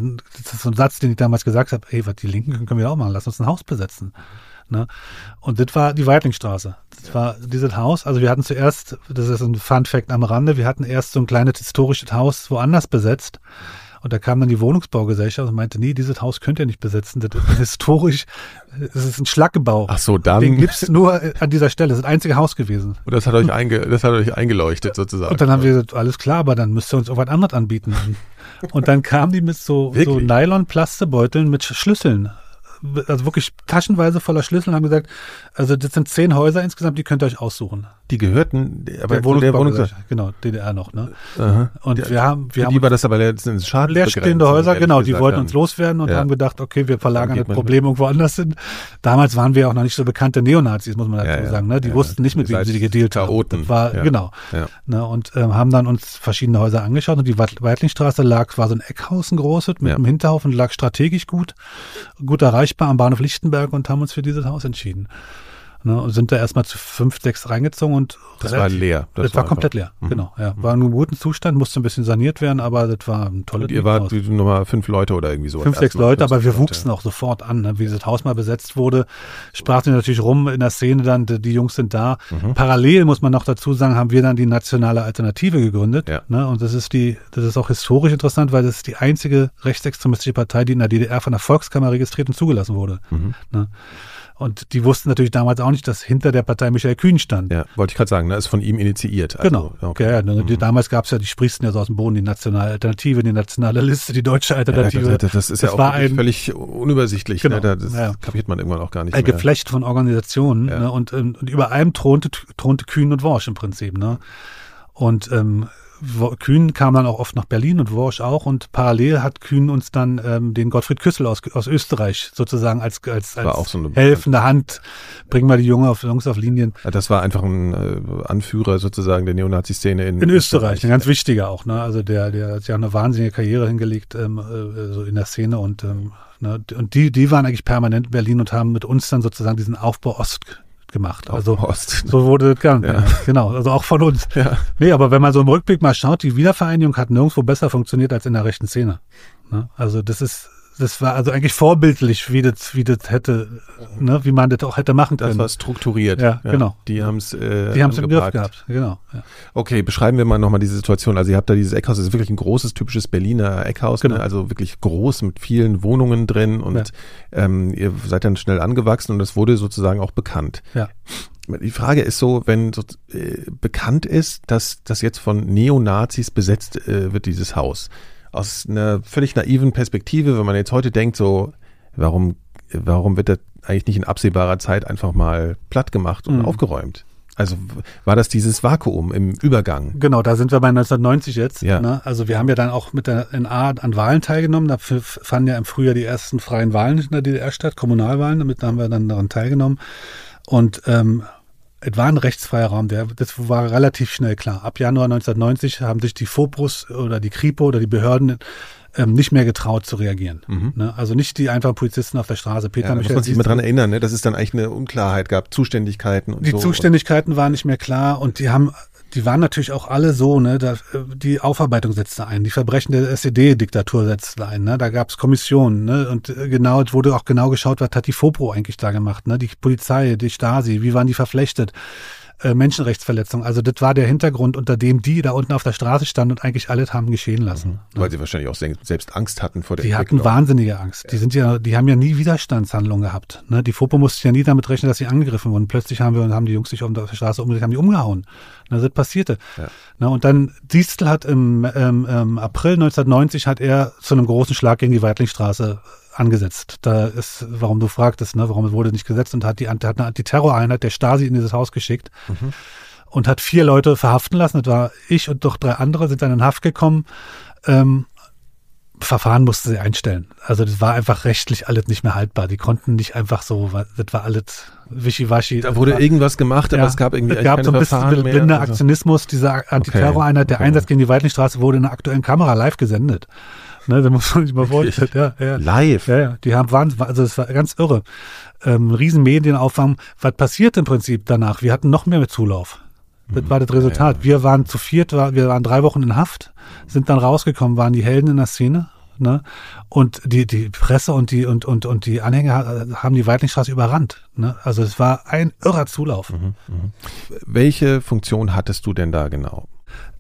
[SPEAKER 3] ist so ein Satz, den ich damals gesagt habe, ey, was die Linken können, wir auch machen, lass uns ein Haus besetzen. Ne? Und das war die Weitlingstraße. Das war dieses Haus. Also wir hatten zuerst, das ist ein Fun Fact am Rande, wir hatten erst so ein kleines historisches Haus woanders besetzt Und da kam dann die Wohnungsbaugesellschaft und meinte, nee, dieses Haus könnt ihr nicht besetzen. Das ist historisch, es ist ein Schlaggebau.
[SPEAKER 1] Ach so, dann.
[SPEAKER 3] Den gibt's nur an dieser Stelle. Das ist das einzige Haus gewesen.
[SPEAKER 1] Und das hat euch, einge, das hat euch eingeleuchtet sozusagen.
[SPEAKER 3] Und dann haben wir gesagt, alles klar, aber dann müsst ihr uns irgendwas anderes anbieten. Und dann kamen die mit so, so Nylon-Plastebeuteln mit Schlüsseln also wirklich taschenweise voller Schlüssel und haben gesagt, also das sind zehn Häuser insgesamt, die könnt ihr euch aussuchen.
[SPEAKER 1] Die gehörten,
[SPEAKER 3] aber der Wohnungsbau, der Wohnungsbau genau, DDR noch, ne? Aha. Und
[SPEAKER 1] die,
[SPEAKER 3] wir haben, wir haben
[SPEAKER 1] die war das aber letztendlich Schaden.
[SPEAKER 3] Leerstehende Häuser, genau, die wollten uns loswerden und ja. haben gedacht, okay, wir verlagern das Problem irgendwo anders hin. Damals waren wir auch noch nicht so bekannte Neonazis, muss man dazu ja, ja. sagen, ne? Die wussten nicht, mit wem sie gedealt haben. Das war, genau. Ne? Und ähm, haben dann uns verschiedene Häuser angeschaut und die Weitlingstraße lag, war so ein Eckhaus, ein großes, mit einem Hinterhof und lag strategisch gut, gut erreichbar am Bahnhof Lichtenberg und haben uns für dieses Haus entschieden. Ne, und sind da erstmal zu fünf, sechs reingezogen und
[SPEAKER 1] das relativ, war leer.
[SPEAKER 3] Das, das war, war komplett leer, mhm. genau. Ja. War in einem guten Zustand, musste ein bisschen saniert werden, aber das war ein tolles
[SPEAKER 1] Und ihr wart nochmal fünf Leute oder irgendwie so.
[SPEAKER 3] Fünf, sechs Leute, aber wir wuchsen auch sofort an. Ne? Wie das Haus mal besetzt wurde, sprach sich natürlich rum in der Szene dann, die, die Jungs sind da. Mhm. Parallel, muss man noch dazu sagen, haben wir dann die Nationale Alternative gegründet. Ja. Ne? Und das ist die, das ist auch historisch interessant, weil das ist die einzige rechtsextremistische Partei, die in der DDR von der Volkskammer registriert und zugelassen wurde. Mhm. Ne? Und die wussten natürlich damals auch nicht, dass hinter der Partei Michael Kühn stand.
[SPEAKER 1] Ja, wollte ich gerade sagen, ne? ist von ihm initiiert.
[SPEAKER 3] Also, genau. Okay. Ja, ja, ne, mhm. Damals gab es ja, die sprießen ja so aus dem Boden, die nationale Alternative, die nationale Liste, die deutsche Alternative.
[SPEAKER 1] Ja, das, das ist das ja auch ein, völlig unübersichtlich.
[SPEAKER 3] Genau,
[SPEAKER 1] ne? Das ja. kapiert man irgendwann auch gar nicht
[SPEAKER 3] ein mehr. Geflecht von Organisationen. Ne? Und, und, und über allem thronte, thronte Kühn und Worsch im Prinzip. Ne? Und ähm, Kühn kam dann auch oft nach Berlin und Worsch auch und parallel hat Kühn uns dann ähm, den Gottfried Küssel aus, aus Österreich sozusagen als, als, als so helfende Hand, bringen wir die Junge auf, Jungs auf Linien.
[SPEAKER 1] Das war einfach ein äh, Anführer sozusagen der Neonazi-Szene in,
[SPEAKER 3] in Österreich. Österreich. Ein ganz wichtiger auch, ne? Also der, der hat ja eine wahnsinnige Karriere hingelegt, ähm, äh, so in der Szene und ähm, ne? und die, die waren eigentlich permanent in Berlin und haben mit uns dann sozusagen diesen Aufbau Ost gemacht. Also Post. so wurde das gar ja. Genau, also auch von uns. Ja. Nee, aber wenn man so im Rückblick mal schaut, die Wiedervereinigung hat nirgendwo besser funktioniert als in der rechten Szene. Ne? Also das ist das war also eigentlich vorbildlich, wie das, wie das hätte, ne, wie man das auch hätte machen können. Das
[SPEAKER 1] war strukturiert.
[SPEAKER 3] Ja, ja genau.
[SPEAKER 1] Die haben es äh,
[SPEAKER 3] Die haben es im Griff gehabt, genau.
[SPEAKER 1] Ja. Okay, beschreiben wir mal nochmal diese Situation. Also ihr habt da dieses Eckhaus, das ist wirklich ein großes, typisches Berliner Eckhaus, ne? genau. ne? also wirklich groß mit vielen Wohnungen drin und ja. ähm, ihr seid dann schnell angewachsen und das wurde sozusagen auch bekannt.
[SPEAKER 3] Ja.
[SPEAKER 1] Die Frage ist so, wenn so, äh, bekannt ist, dass das jetzt von Neonazis besetzt äh, wird, dieses Haus aus einer völlig naiven Perspektive, wenn man jetzt heute denkt, so, warum, warum wird das eigentlich nicht in absehbarer Zeit einfach mal platt gemacht und mhm. aufgeräumt? Also war das dieses Vakuum im Übergang?
[SPEAKER 3] Genau, da sind wir bei 1990 jetzt. Ja. Ne? Also wir haben ja dann auch mit der NA an Wahlen teilgenommen. Dafür fanden ja im Frühjahr die ersten freien Wahlen in der DDR statt, Kommunalwahlen. Damit haben wir dann daran teilgenommen. Und ähm, es war ein rechtsfreier Raum, der, das war relativ schnell klar. Ab Januar 1990 haben sich die FOPRUS oder die Kripo oder die Behörden ähm, nicht mehr getraut zu reagieren. Mhm. Ne? Also nicht die einfachen Polizisten auf der Straße.
[SPEAKER 1] Peter ja, da muss man sich mal dran erinnern, ne? dass es dann eigentlich eine Unklarheit gab, Zuständigkeiten und
[SPEAKER 3] die
[SPEAKER 1] so.
[SPEAKER 3] Die Zuständigkeiten waren nicht mehr klar und die haben die waren natürlich auch alle so, ne? Da, die Aufarbeitung setzte ein, die Verbrechen der SED-Diktatur setzte ein, ne? Da gab es Kommissionen, ne? Und äh, genau, es wurde auch genau geschaut, was hat die FOPRO eigentlich da gemacht, ne? Die Polizei, die Stasi, wie waren die verflechtet? Äh, Menschenrechtsverletzung. Also das war der Hintergrund, unter dem die da unten auf der Straße standen und eigentlich alles haben geschehen lassen. Mhm.
[SPEAKER 1] Weil ne? sie wahrscheinlich auch selbst Angst hatten vor der
[SPEAKER 3] Die hatten wahnsinnige Angst. Ja. Die sind ja, die haben ja nie Widerstandshandlungen gehabt. Ne? Die FOPO musste ja nie damit rechnen, dass sie angegriffen wurden. Plötzlich haben wir und haben die Jungs sich auf der Straße umgedreht, haben die umgehauen. Ne, das passierte. Ja. Ne, und dann Diestel hat im ähm, ähm, April 1990 hat er zu einem großen Schlag gegen die Weitlingstraße angesetzt. Da ist, warum du fragtest, ne, warum wurde nicht gesetzt und hat die hat eine Antiterroreinheit der Stasi in dieses Haus geschickt mhm. und hat vier Leute verhaften lassen. Das war ich und doch drei andere sind dann in Haft gekommen. Ähm, Verfahren mussten sie einstellen. Also das war einfach rechtlich alles nicht mehr haltbar. Die konnten nicht einfach so, das war alles wischiwaschi.
[SPEAKER 1] Da wurde
[SPEAKER 3] war,
[SPEAKER 1] irgendwas gemacht, aber ja, es gab irgendwie
[SPEAKER 3] es gab so ein bisschen blinder also. Aktionismus. Dieser Antiterroreinheit, okay. der Einsatz gegen die Weitlingstraße wurde in einer aktuellen Kamera live gesendet. Ne, da muss man sich mal vorstellen. Ja, ja.
[SPEAKER 1] Live?
[SPEAKER 3] Ja, ja. Die haben Wahnsinn, also es war ganz irre. Ähm, riesen Medienaufwand. Was passiert im Prinzip danach? Wir hatten noch mehr mit Zulauf. Das war das Resultat. Wir waren zu viert, wir waren drei Wochen in Haft, sind dann rausgekommen, waren die Helden in der Szene. Ne? Und die, die Presse und die, und, und, und die Anhänger haben die Weitlingstraße überrannt. Ne? Also es war ein irrer Zulauf. Mhm,
[SPEAKER 1] mh. Welche Funktion hattest du denn da genau?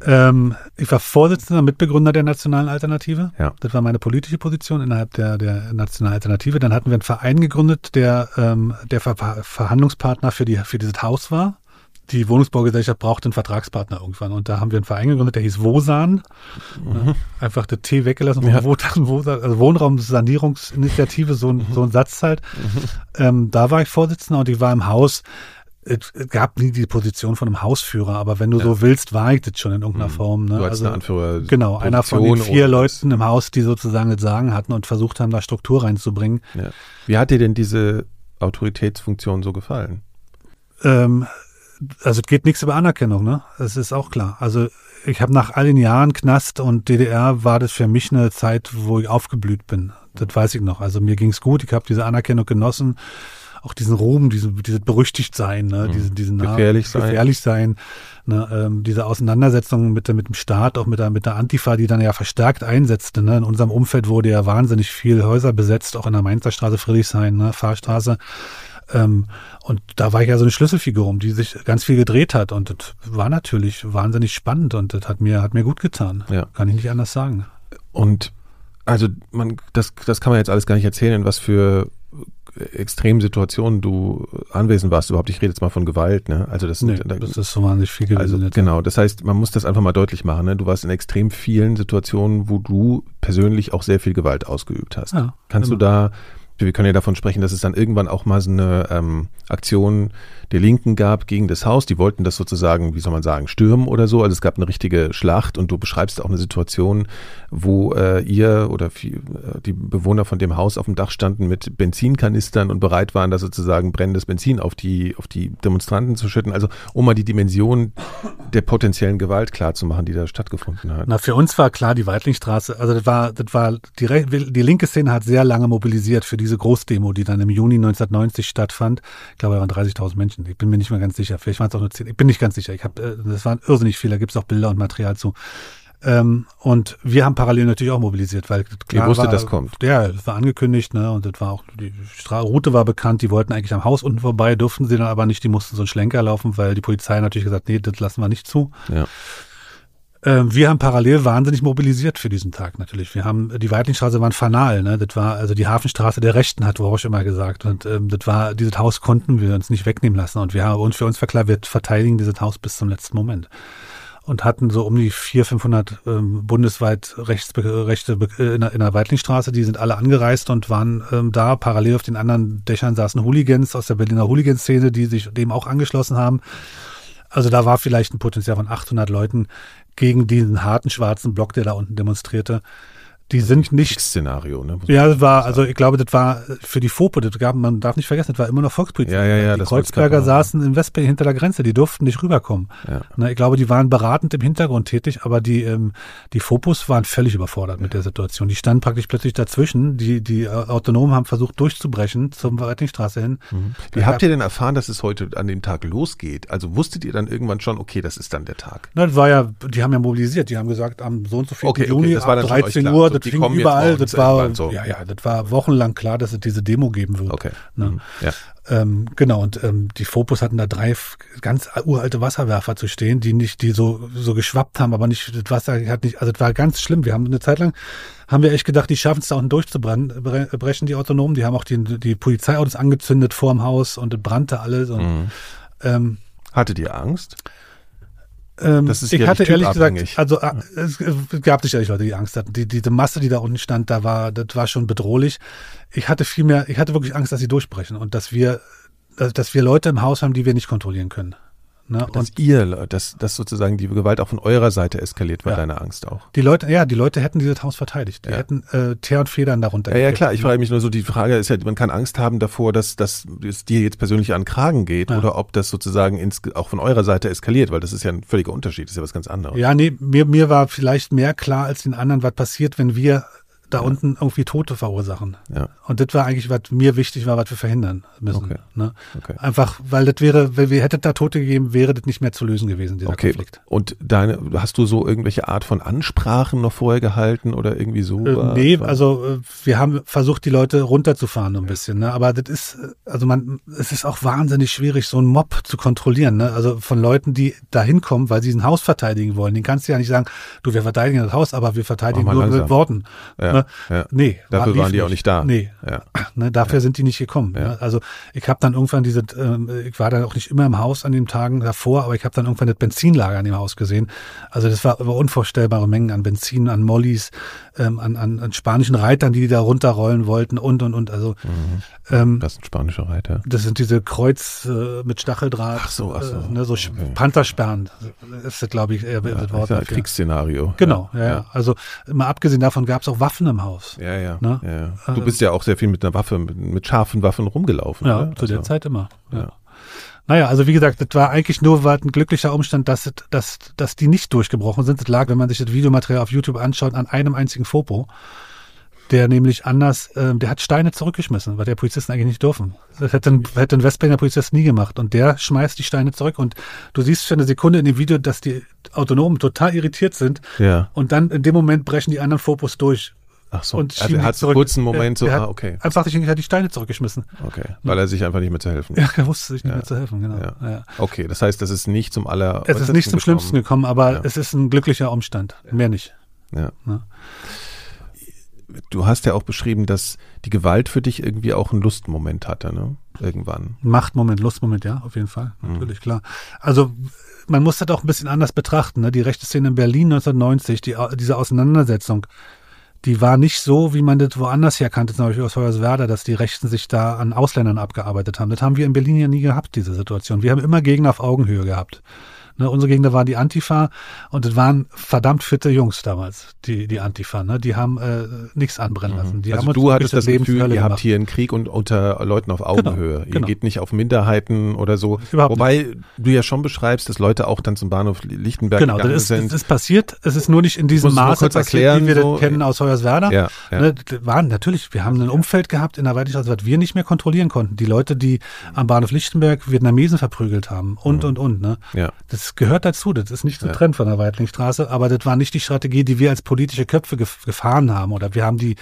[SPEAKER 3] Ähm, ich war Vorsitzender, Mitbegründer der Nationalen Alternative.
[SPEAKER 1] Ja.
[SPEAKER 3] Das war meine politische Position innerhalb der, der Nationalen Alternative. Dann hatten wir einen Verein gegründet, der ähm, der Ver Verhandlungspartner für, die, für dieses Haus war. Die Wohnungsbaugesellschaft brauchte einen Vertragspartner irgendwann. Und da haben wir einen Verein gegründet, der hieß Wosan. Mhm. Einfach der T weggelassen. Ja. Wosan, also Wohnraumsanierungsinitiative, so ein, so ein Satz halt. Mhm. Ähm, da war ich Vorsitzender und ich war im Haus es gab nie die Position von einem Hausführer, aber wenn du ja. so willst, war ich das schon in irgendeiner mhm. Form. Ne?
[SPEAKER 1] Du also, eine Anführer
[SPEAKER 3] genau, einer von den vier Leuten im Haus, die sozusagen das Sagen hatten und versucht haben, da Struktur reinzubringen.
[SPEAKER 1] Ja. Wie hat dir denn diese Autoritätsfunktion so gefallen?
[SPEAKER 3] Ähm, also es geht nichts über Anerkennung, ne? Das ist auch klar. Also ich habe nach all den Jahren Knast und DDR war das für mich eine Zeit, wo ich aufgeblüht bin. Das weiß ich noch. Also mir ging's gut, ich habe diese Anerkennung genossen auch diesen Ruhm, diese, diese berüchtigt sein, ne, mhm. diese, diesen
[SPEAKER 1] gefährlich
[SPEAKER 3] sein, gefährlich sein ne, ähm, diese Auseinandersetzung mit, mit dem Staat, auch mit der, mit der Antifa, die dann ja verstärkt einsetzte. Ne. In unserem Umfeld wurde ja wahnsinnig viel Häuser besetzt, auch in der Mainzer Straße, Friedrichshain, ne, Fahrstraße. Ähm, und da war ich ja so eine Schlüsselfigur, um die sich ganz viel gedreht hat. Und das war natürlich wahnsinnig spannend und das hat mir, hat mir gut getan. Ja. Kann ich nicht anders sagen.
[SPEAKER 1] Und also man, das, das kann man jetzt alles gar nicht erzählen, was für extremen Situationen du anwesend warst überhaupt. Ich rede jetzt mal von Gewalt. Ne? Also das,
[SPEAKER 3] nee, da, das ist so wahnsinnig viel gewesen.
[SPEAKER 1] Also genau, das heißt, man muss das einfach mal deutlich machen. Ne? Du warst in extrem vielen Situationen, wo du persönlich auch sehr viel Gewalt ausgeübt hast. Ja, Kannst immer. du da wir können ja davon sprechen, dass es dann irgendwann auch mal so eine ähm, Aktion der Linken gab gegen das Haus. Die wollten das sozusagen, wie soll man sagen, stürmen oder so. Also es gab eine richtige Schlacht und du beschreibst auch eine Situation, wo äh, ihr oder äh, die Bewohner von dem Haus auf dem Dach standen mit Benzinkanistern und bereit waren, da sozusagen brennendes Benzin auf die, auf die Demonstranten zu schütten. Also um mal die Dimension der potenziellen Gewalt klarzumachen, die da stattgefunden hat.
[SPEAKER 3] Na, für uns war klar die Weitlingstraße, also das war, das war die, die linke Szene hat sehr lange mobilisiert für diese Großdemo, die dann im Juni 1990 stattfand. Ich glaube, da waren 30.000 Menschen. Ich bin mir nicht mehr ganz sicher. Vielleicht waren es auch nur 10. Ich bin nicht ganz sicher. Ich habe, äh, das waren irrsinnig viele. Da gibt es auch Bilder und Material zu. Ähm, und wir haben parallel natürlich auch mobilisiert, weil
[SPEAKER 1] klar Ihr wusste, war, das kommt.
[SPEAKER 3] Ja, das war angekündigt, ne? Und das war auch, die Route war bekannt, die wollten eigentlich am Haus unten vorbei, durften sie dann aber nicht, die mussten so einen Schlenker laufen, weil die Polizei natürlich gesagt, nee, das lassen wir nicht zu.
[SPEAKER 1] Ja.
[SPEAKER 3] Ähm, wir haben parallel wahnsinnig mobilisiert für diesen Tag natürlich. Wir haben, die Weitlingstraße war ein Fanal, ne? Das war also die Hafenstraße der Rechten, hat Rausch immer gesagt. Und ähm, das war, dieses Haus konnten wir uns nicht wegnehmen lassen. Und wir haben uns für uns verklar, wir verteidigen dieses Haus bis zum letzten Moment. Und hatten so um die 400, 500 ähm, bundesweit Rechtsbe Rechte äh, in der, in der Weitlingstraße. Die sind alle angereist und waren ähm, da. Parallel auf den anderen Dächern saßen Hooligans aus der Berliner Hooligan-Szene, die sich dem auch angeschlossen haben. Also da war vielleicht ein Potenzial von 800 Leuten, gegen diesen harten schwarzen Block, der da unten demonstrierte. Die sind nicht.
[SPEAKER 1] Szenario, ne?
[SPEAKER 3] Ja, das war, also ich glaube, das war für die FOPO, das gab, man darf nicht vergessen, das war immer noch Volkspolizei.
[SPEAKER 1] Ja, ja, ja.
[SPEAKER 3] Die Kreuzberger saßen in Westberlin hinter der Grenze, die durften nicht rüberkommen. Ja. Na, ich glaube, die waren beratend im Hintergrund tätig, aber die, ähm, die Fopos waren völlig überfordert ja. mit der Situation. Die standen praktisch plötzlich dazwischen. Die, die Autonomen haben versucht durchzubrechen zur Weitlichstraße hin.
[SPEAKER 1] Mhm. Wie habt ihr denn erfahren, dass es heute an dem Tag losgeht? Also wusstet ihr dann irgendwann schon, okay, das ist dann der Tag?
[SPEAKER 3] Na, das war ja, die haben ja mobilisiert, die haben gesagt, am so und so viel okay, Juni, okay, ab 13 Uhr, das fing überall das war, so. ja, ja, das war wochenlang klar, dass es diese Demo geben wird.
[SPEAKER 1] Okay.
[SPEAKER 3] Ne?
[SPEAKER 1] Mhm. Ja.
[SPEAKER 3] Ähm, genau, und ähm, die Fopus hatten da drei ganz uralte Wasserwerfer zu stehen, die nicht, die so, so geschwappt haben, aber nicht, das Wasser hat nicht, also das war ganz schlimm. Wir haben eine Zeit lang, haben wir echt gedacht, die schaffen es da unten durchzubrechen, die Autonomen. Die haben auch die, die Polizeiautos angezündet vorm Haus und es brannte alles. Und, mhm.
[SPEAKER 1] ähm, Hattet ihr Angst?
[SPEAKER 3] Ähm, das ist ich hatte ehrlich gesagt, also äh, es gab sicherlich Leute, die Angst hatten. Die, diese Masse, die da unten stand, da war, das war schon bedrohlich. Ich hatte viel mehr, ich hatte wirklich Angst, dass sie durchbrechen und dass wir, dass wir Leute im Haus haben, die wir nicht kontrollieren können.
[SPEAKER 1] Ne? Dass und ihr, dass, dass sozusagen die Gewalt auch von eurer Seite eskaliert, war ja. deine Angst auch.
[SPEAKER 3] Die Leute, ja, die Leute hätten dieses Haus verteidigt. Die ja. hätten äh, Teer und Federn darunter.
[SPEAKER 1] Ja, ja, klar. Ich frage mich nur so, die Frage ist ja, man kann Angst haben davor, dass, dass es dir jetzt persönlich an den Kragen geht ja. oder ob das sozusagen ins, auch von eurer Seite eskaliert, weil das ist ja ein völliger Unterschied, das ist ja was ganz anderes.
[SPEAKER 3] Ja, nee, mir, mir war vielleicht mehr klar als den anderen, was passiert, wenn wir da ja. unten irgendwie Tote verursachen. Ja. Und das war eigentlich, was mir wichtig war, was wir verhindern müssen. Okay. Ne? Okay. Einfach, weil das wäre, wenn wir hätten da Tote gegeben, wäre das nicht mehr zu lösen gewesen, dieser okay. Konflikt.
[SPEAKER 1] Und deine, hast du so irgendwelche Art von Ansprachen noch vorher gehalten oder irgendwie so?
[SPEAKER 3] Äh, nee, war also äh, wir haben versucht, die Leute runterzufahren ein bisschen. Ne? Aber das ist, also man, es ist auch wahnsinnig schwierig, so einen Mob zu kontrollieren. Ne? Also von Leuten, die da hinkommen, weil sie ein Haus verteidigen wollen. Den kannst du ja nicht sagen, du, wir verteidigen das Haus, aber wir verteidigen nur langsam. mit Worten.
[SPEAKER 1] Ja, ne? Ja. Nee. Dafür war, waren die auch nicht da.
[SPEAKER 3] Nee. Ja. Ne, dafür ja. sind die nicht gekommen. Ne? Also ich habe dann irgendwann diese, äh, ich war dann auch nicht immer im Haus an den Tagen davor, aber ich habe dann irgendwann das Benzinlager an dem Haus gesehen. Also das war, war unvorstellbare Mengen an Benzin, an Mollys, ähm, an, an, an spanischen Reitern, die, die da runterrollen wollten und und und. Also
[SPEAKER 1] mhm. ähm, das sind spanische Reiter.
[SPEAKER 3] Das sind diese Kreuz äh, mit Stacheldraht,
[SPEAKER 1] ach so, ach so.
[SPEAKER 3] Äh, ne, so okay. Panzersperren ist das, glaube ich, eher
[SPEAKER 1] ja, das Wort. Ist ein Kriegsszenario.
[SPEAKER 3] Genau, ja. ja. Also mal abgesehen davon gab es auch Waffen im Haus.
[SPEAKER 1] Ja, ja, ne? ja. Du bist ja auch sehr viel mit einer Waffe, mit, mit scharfen Waffen rumgelaufen.
[SPEAKER 3] Ja, oder? zu also, der Zeit immer. Ja. Naja, also wie gesagt, das war eigentlich nur war ein glücklicher Umstand, dass, dass, dass die nicht durchgebrochen sind. Das lag, wenn man sich das Videomaterial auf YouTube anschaut, an einem einzigen Fopo. Der nämlich anders, äh, der hat Steine zurückgeschmissen, weil der Polizisten eigentlich nicht dürfen. Das hätte ein, hätte ein Westberliner Polizist nie gemacht. Und der schmeißt die Steine zurück. Und du siehst schon eine Sekunde in dem Video, dass die Autonomen total irritiert sind.
[SPEAKER 1] Ja.
[SPEAKER 3] Und dann in dem Moment brechen die anderen Fopos durch.
[SPEAKER 1] Ach so, und also er hat zurück. kurz einen Moment so, ah, okay.
[SPEAKER 3] Einfach sich die Steine zurückgeschmissen.
[SPEAKER 1] Okay, weil er sich einfach nicht mehr zu helfen
[SPEAKER 3] Ja, er wusste sich nicht ja. mehr zu helfen, genau. Ja.
[SPEAKER 1] Ja. Okay, das heißt, das ist nicht zum aller.
[SPEAKER 3] Es ist nicht zum Schlimmsten gekommen, aber es ist ein glücklicher Umstand. Mehr nicht.
[SPEAKER 1] Ja. Du hast ja auch beschrieben, dass die Gewalt für dich irgendwie auch einen Lustmoment hatte, ne? Irgendwann.
[SPEAKER 3] Machtmoment, Lustmoment, ja, auf jeden Fall. Mhm. Natürlich, mhm. klar. Also man muss das auch ein bisschen anders betrachten. Ne? Die rechte Szene in Berlin 1990, die, diese Auseinandersetzung die war nicht so, wie man das woanders her kannte, zum Beispiel aus Hoyerswerda, dass die Rechten sich da an Ausländern abgearbeitet haben. Das haben wir in Berlin ja nie gehabt, diese Situation. Wir haben immer Gegner auf Augenhöhe gehabt. Ne, unsere Gegner waren die Antifa und es waren verdammt fitte Jungs damals, die, die Antifa. Ne? Die haben äh, nichts anbrennen lassen.
[SPEAKER 1] Mhm.
[SPEAKER 3] Die
[SPEAKER 1] also du hattest das Gefühl, ihr gemacht. habt hier einen Krieg und unter Leuten auf genau, Augenhöhe. Genau, ihr genau. geht nicht auf Minderheiten oder so. Überhaupt Wobei nicht. du ja schon beschreibst, dass Leute auch dann zum Bahnhof Lichtenberg
[SPEAKER 3] genau, gegangen das ist, sind. Das ist passiert. Es ist nur nicht in diesem Maße passiert, erklären, wie wir so, das kennen aus Hoyerswerda. Ja, ja. Ne, waren natürlich, wir haben ein Umfeld gehabt in der Weidlichstraße, was wir nicht mehr kontrollieren konnten. Die Leute, die am Bahnhof Lichtenberg Vietnamesen verprügelt haben und, mhm. und, und. Ne? Ja. Das gehört dazu. Das ist nicht getrennt ja. von der Weitlingstraße, aber das war nicht die Strategie, die wir als politische Köpfe gefahren haben. Oder wir haben die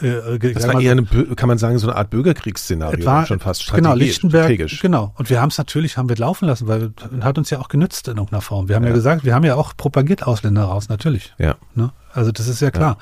[SPEAKER 1] äh, das war eher eine, kann man sagen, so eine Art Bürgerkriegsszenario,
[SPEAKER 3] war, schon fast genau, Lichtenberg, strategisch. Genau. Und wir haben es natürlich, haben wir laufen lassen, weil hat uns ja auch genützt in irgendeiner Form. Wir haben ja, ja gesagt, wir haben ja auch propagiert Ausländer raus, natürlich.
[SPEAKER 1] Ja.
[SPEAKER 3] Ne? Also das ist ja klar.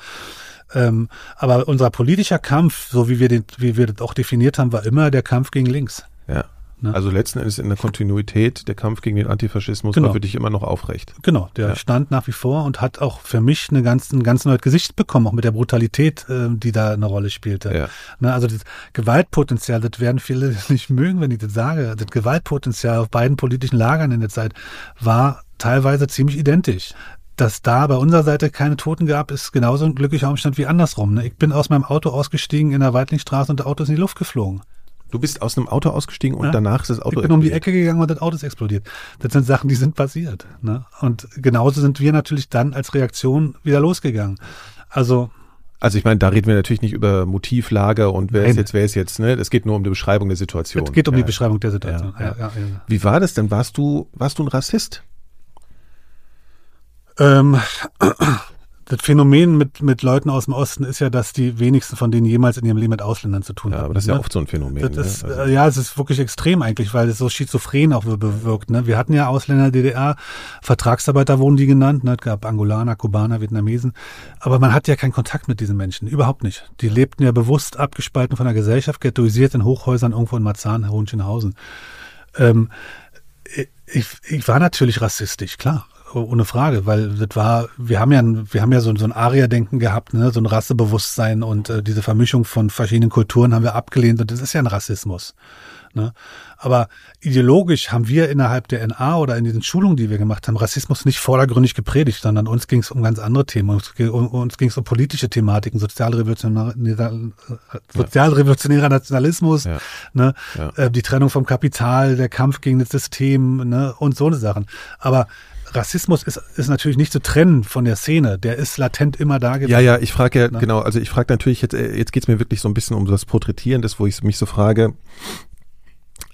[SPEAKER 3] Ja. Ähm, aber unser politischer Kampf, so wie wir den, wie wir das auch definiert haben, war immer der Kampf gegen links.
[SPEAKER 1] Ja. Ne? Also letzten Endes in der Kontinuität der Kampf gegen den Antifaschismus genau. war für dich immer noch aufrecht.
[SPEAKER 3] Genau, der ja. stand nach wie vor und hat auch für mich eine ganz, ein ganz neues Gesicht bekommen, auch mit der Brutalität, äh, die da eine Rolle spielte. Ja. Ne, also das Gewaltpotenzial, das werden viele nicht mögen, wenn ich das sage. Das Gewaltpotenzial auf beiden politischen Lagern in der Zeit war teilweise ziemlich identisch dass da bei unserer Seite keine Toten gab, ist genauso ein glücklicher Umstand wie andersrum. Ne? Ich bin aus meinem Auto ausgestiegen in der Weitlingstraße und der Auto ist in die Luft geflogen.
[SPEAKER 1] Du bist aus einem Auto ausgestiegen und ja. danach ist das Auto
[SPEAKER 3] Ich bin explodiert. um die Ecke gegangen und das Auto ist explodiert. Das sind Sachen, die sind passiert. Ne? Und genauso sind wir natürlich dann als Reaktion wieder losgegangen. Also
[SPEAKER 1] also ich meine, da reden wir natürlich nicht über Motivlage und wer Nein. ist jetzt, wer ist jetzt, ne? Es geht nur um die Beschreibung der Situation. Es
[SPEAKER 3] geht um ja. die Beschreibung der Situation. Ja,
[SPEAKER 1] ja. Wie war das denn? Warst du, warst du ein Rassist?
[SPEAKER 3] Ähm, das Phänomen mit, mit Leuten aus dem Osten ist ja, dass die wenigsten von denen jemals in ihrem Leben mit Ausländern zu tun
[SPEAKER 1] haben.
[SPEAKER 3] Ja,
[SPEAKER 1] aber das ist ja ne? oft so ein Phänomen.
[SPEAKER 3] Das ist, ne? also. Ja, es ist wirklich extrem eigentlich, weil es so schizophren auch bewirkt. Ne? Wir hatten ja Ausländer DDR, Vertragsarbeiter wurden die genannt, ne? es gab Angolaner, Kubaner, Vietnamesen, aber man hat ja keinen Kontakt mit diesen Menschen, überhaupt nicht. Die lebten ja bewusst abgespalten von der Gesellschaft, ghettoisiert in Hochhäusern irgendwo in Marzahn, Hohenschönhausen. Ähm, ich, ich war natürlich rassistisch, klar ohne Frage, weil das war, wir haben ja, wir haben ja so, so ein Aria-Denken gehabt, ne, so ein Rassebewusstsein und äh, diese Vermischung von verschiedenen Kulturen haben wir abgelehnt und das ist ja ein Rassismus. Ne? Aber ideologisch haben wir innerhalb der NA oder in diesen Schulungen, die wir gemacht haben, Rassismus nicht vordergründig gepredigt, sondern uns ging es um ganz andere Themen. Uns, uns ging es um politische Thematiken, sozialrevolutionärer, sozialrevolutionärer Nationalismus, ja. Ne? Ja. Äh, die Trennung vom Kapital, der Kampf gegen das System ne? und so eine Sachen. Aber Rassismus ist, ist natürlich nicht zu trennen von der Szene. Der ist latent immer da gewesen.
[SPEAKER 1] Ja, ja, ich frage ja, ne? genau, also ich frage natürlich jetzt, äh, jetzt geht's mir wirklich so ein bisschen um das Porträtieren, das, wo ich mich so frage,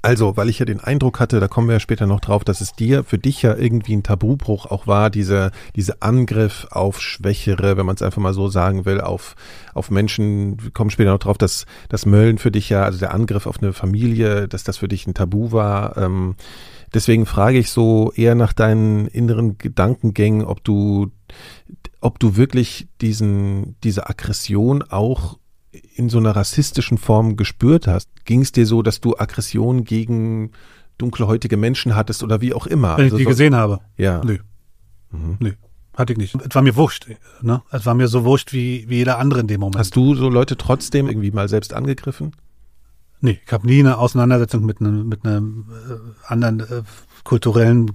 [SPEAKER 1] also, weil ich ja den Eindruck hatte, da kommen wir ja später noch drauf, dass es dir, für dich ja irgendwie ein Tabubruch auch war, dieser, diese Angriff auf Schwächere, wenn man es einfach mal so sagen will, auf, auf Menschen, wir kommen später noch drauf, dass das Mölln für dich ja, also der Angriff auf eine Familie, dass das für dich ein Tabu war. Ähm, deswegen frage ich so eher nach deinen inneren Gedankengängen, ob du, ob du wirklich diesen, diese Aggression auch in so einer rassistischen Form gespürt hast? Ging es dir so, dass du Aggression gegen dunkelhäutige Menschen hattest oder wie auch immer?
[SPEAKER 3] Wenn also ich die so, gesehen habe?
[SPEAKER 1] Ja.
[SPEAKER 3] Nö. Mhm. Nö. Hatte ich nicht. Es war mir wurscht. Ne? Es war mir so wurscht wie, wie jeder andere in dem Moment.
[SPEAKER 1] Hast du so Leute trotzdem irgendwie mal selbst angegriffen?
[SPEAKER 3] Nee, ich habe nie eine Auseinandersetzung mit einem, mit einem äh, anderen äh, kulturellen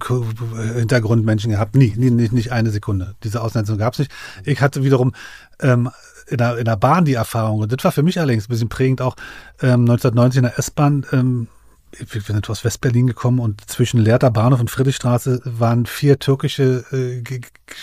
[SPEAKER 3] Hintergrundmenschen gehabt. Nie, nie, nicht, nicht eine Sekunde. Diese Auseinandersetzung gab es nicht. Ich hatte wiederum ähm, in der, in der Bahn die Erfahrung. Und das war für mich allerdings ein bisschen prägend auch ähm, 1990 in der S-Bahn. Ähm, wir sind aus Westberlin gekommen und zwischen Lehrter Bahnhof und Friedrichstraße waren vier türkische äh,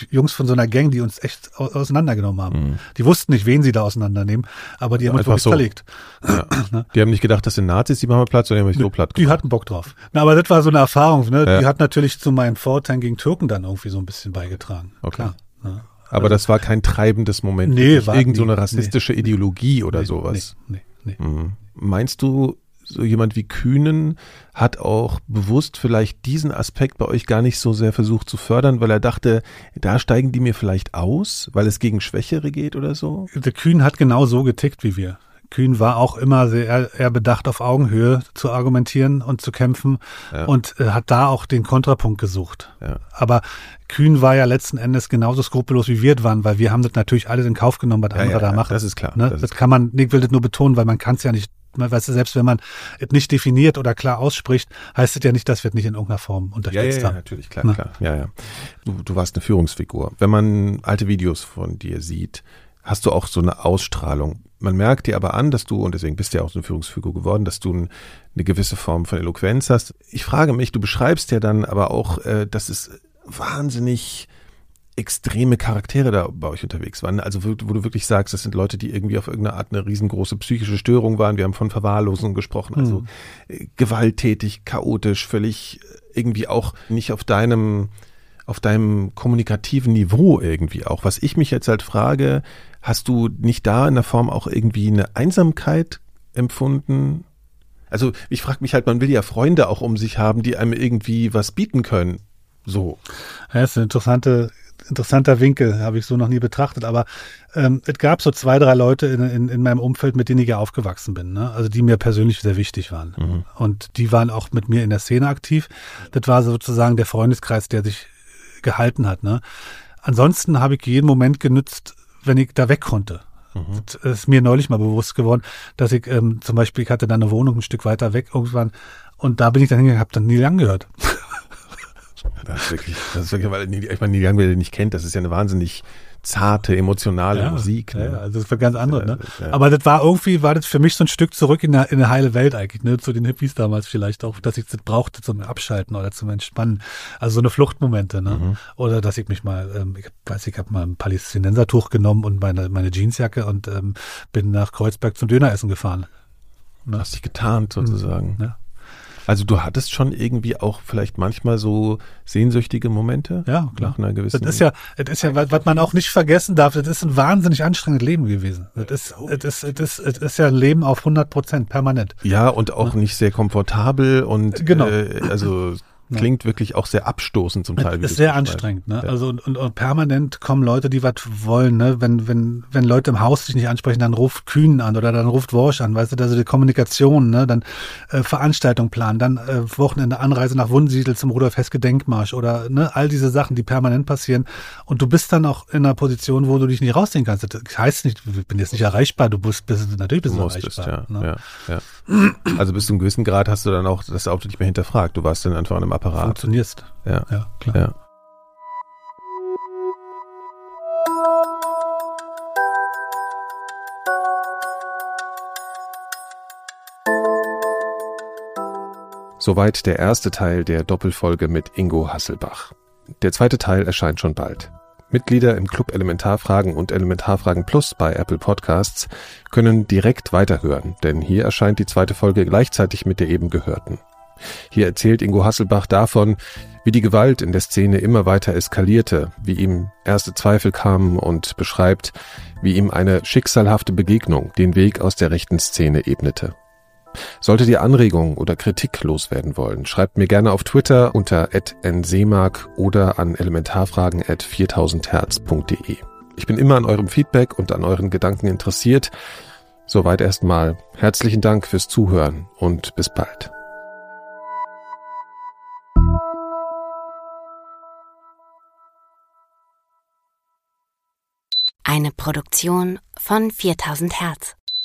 [SPEAKER 3] Jungs von so einer Gang, die uns echt auseinandergenommen haben. Mhm. Die wussten nicht, wen sie da auseinandernehmen, aber die haben uns wirklich so. verlegt.
[SPEAKER 1] Ja. Ne? Die haben nicht gedacht, das sind Nazis, die machen Platz, sondern die haben mich so platt
[SPEAKER 3] gemacht. Die hatten Bock drauf. Na, aber das war so eine Erfahrung, ne? Ja. Die hat natürlich zu meinen Vorteilen gegen Türken dann irgendwie so ein bisschen beigetragen.
[SPEAKER 1] Okay. Klar, ne? Aber das war kein treibendes Moment.
[SPEAKER 3] Nee, war
[SPEAKER 1] irgend so eine rassistische nee, Ideologie oder
[SPEAKER 3] nee,
[SPEAKER 1] sowas.
[SPEAKER 3] Nee, nee, nee.
[SPEAKER 1] Mhm. Meinst du, so jemand wie Kühnen hat auch bewusst vielleicht diesen Aspekt bei euch gar nicht so sehr versucht zu fördern, weil er dachte, da steigen die mir vielleicht aus, weil es gegen Schwächere geht oder so?
[SPEAKER 3] Der Kühn hat genau so getickt wie wir. Kühn war auch immer sehr eher bedacht, auf Augenhöhe zu argumentieren und zu kämpfen ja. und äh, hat da auch den Kontrapunkt gesucht. Ja. Aber Kühn war ja letzten Endes genauso skrupellos wie wir waren, weil wir haben das natürlich alles in Kauf genommen, was ja, andere da machen.
[SPEAKER 1] Das ist klar.
[SPEAKER 3] Ne? Das, das kann man, ich will das nur betonen, weil man kann es ja nicht weißt du, selbst wenn man es nicht definiert oder klar ausspricht, heißt es ja nicht, dass wir es nicht in irgendeiner Form unterstützt
[SPEAKER 1] ja, ja, ja, natürlich, klar, Na? klar. Ja, ja. Du, du warst eine Führungsfigur. Wenn man alte Videos von dir sieht, hast du auch so eine Ausstrahlung. Man merkt dir aber an, dass du, und deswegen bist du ja auch so eine Führungsfigur geworden, dass du ein, eine gewisse Form von Eloquenz hast. Ich frage mich, du beschreibst ja dann aber auch, äh, dass es wahnsinnig extreme Charaktere da bei euch unterwegs waren. Also wo, wo, du wirklich sagst, das sind Leute, die irgendwie auf irgendeine Art eine riesengroße psychische Störung waren. Wir haben von Verwahrlosung gesprochen. Also mhm. gewalttätig, chaotisch, völlig irgendwie auch nicht auf deinem auf deinem kommunikativen Niveau irgendwie auch. Was ich mich jetzt halt frage, hast du nicht da in der Form auch irgendwie eine Einsamkeit empfunden? Also ich frage mich halt, man will ja Freunde auch um sich haben, die einem irgendwie was bieten können. So.
[SPEAKER 3] Ja, das ist eine interessante, interessanter Winkel, habe ich so noch nie betrachtet. Aber ähm, es gab so zwei, drei Leute in, in, in meinem Umfeld, mit denen ich ja aufgewachsen bin, ne? also die mir persönlich sehr wichtig waren. Mhm. Und die waren auch mit mir in der Szene aktiv. Das war sozusagen der Freundeskreis, der sich gehalten hat. Ne? Ansonsten habe ich jeden Moment genützt, wenn ich da weg konnte. Mhm. Das ist mir neulich mal bewusst geworden, dass ich ähm, zum Beispiel, ich hatte da eine Wohnung ein Stück weiter weg irgendwann und da bin ich dann hingegangen, habe dann nie
[SPEAKER 1] Das ist wirklich, das ist wirklich, weil ich meine, Neil wer den nicht kennt, das ist ja eine wahnsinnig zarte, emotionale
[SPEAKER 3] ja,
[SPEAKER 1] Musik.
[SPEAKER 3] Ne? Ja, also das war ganz andere, ne? Ja. Aber das war irgendwie, war das für mich so ein Stück zurück in eine, in eine heile Welt eigentlich, ne? Zu den Hippies damals vielleicht auch, dass ich das brauchte zum Abschalten oder zum Entspannen. Also so eine Fluchtmomente, ne? Mhm. Oder dass ich mich mal, ähm, ich weiß, ich habe mal ein Palästinensertuch genommen und meine, meine Jeansjacke und ähm, bin nach Kreuzberg zum Döneressen gefahren.
[SPEAKER 1] Ne? Hast dich getarnt sozusagen. Mhm, ja. Also du hattest schon irgendwie auch vielleicht manchmal so sehnsüchtige Momente?
[SPEAKER 3] Ja, klar. Nach einer gewissen das ist ja, das ist ja, was man auch nicht vergessen darf, das ist ein wahnsinnig anstrengendes Leben gewesen. Das ist, das ist, das ist, das ist ja ein Leben auf 100 Prozent, permanent.
[SPEAKER 1] Ja, und auch ja. nicht sehr komfortabel und
[SPEAKER 3] genau.
[SPEAKER 1] Äh, also klingt wirklich auch sehr abstoßend zum Teil.
[SPEAKER 3] Ist sehr anstrengend, ne? Ja. Also und, und, und, permanent kommen Leute, die was wollen, ne? Wenn, wenn, wenn Leute im Haus sich nicht ansprechen, dann ruft Kühn an oder dann ruft Worsch an, weißt du, also die Kommunikation, ne? Dann äh, Veranstaltung planen, dann äh, Wochenende Anreise nach Wunsiedel zum Rudolf Heske Denkmarsch oder ne, all diese Sachen, die permanent passieren. Und du bist dann auch in einer Position, wo du dich nicht rausziehen kannst. Das heißt nicht, ich bin jetzt nicht erreichbar, du bist, bist natürlich bist du erreichbar.
[SPEAKER 1] Ja, ne? ja, ja. Also bis zu einem gewissen Grad hast du dann auch das Auto nicht mehr hinterfragt. Du warst dann einfach an einem Apparat.
[SPEAKER 3] Funktionierst.
[SPEAKER 1] Ja, ja klar. Ja. Soweit der erste Teil der Doppelfolge mit Ingo Hasselbach. Der zweite Teil erscheint schon bald. Mitglieder im Club Elementarfragen und Elementarfragen Plus bei Apple Podcasts können direkt weiterhören, denn hier erscheint die zweite Folge gleichzeitig mit der eben gehörten. Hier erzählt Ingo Hasselbach davon, wie die Gewalt in der Szene immer weiter eskalierte, wie ihm erste Zweifel kamen und beschreibt, wie ihm eine schicksalhafte Begegnung den Weg aus der rechten Szene ebnete. Solltet ihr Anregungen oder Kritik loswerden wollen, schreibt mir gerne auf Twitter unter @nsemark oder an elementarfragen at 4000herz.de. Ich bin immer an eurem Feedback und an euren Gedanken interessiert. Soweit erstmal. Herzlichen Dank fürs Zuhören und bis bald.
[SPEAKER 4] Eine Produktion von 4000 Hertz.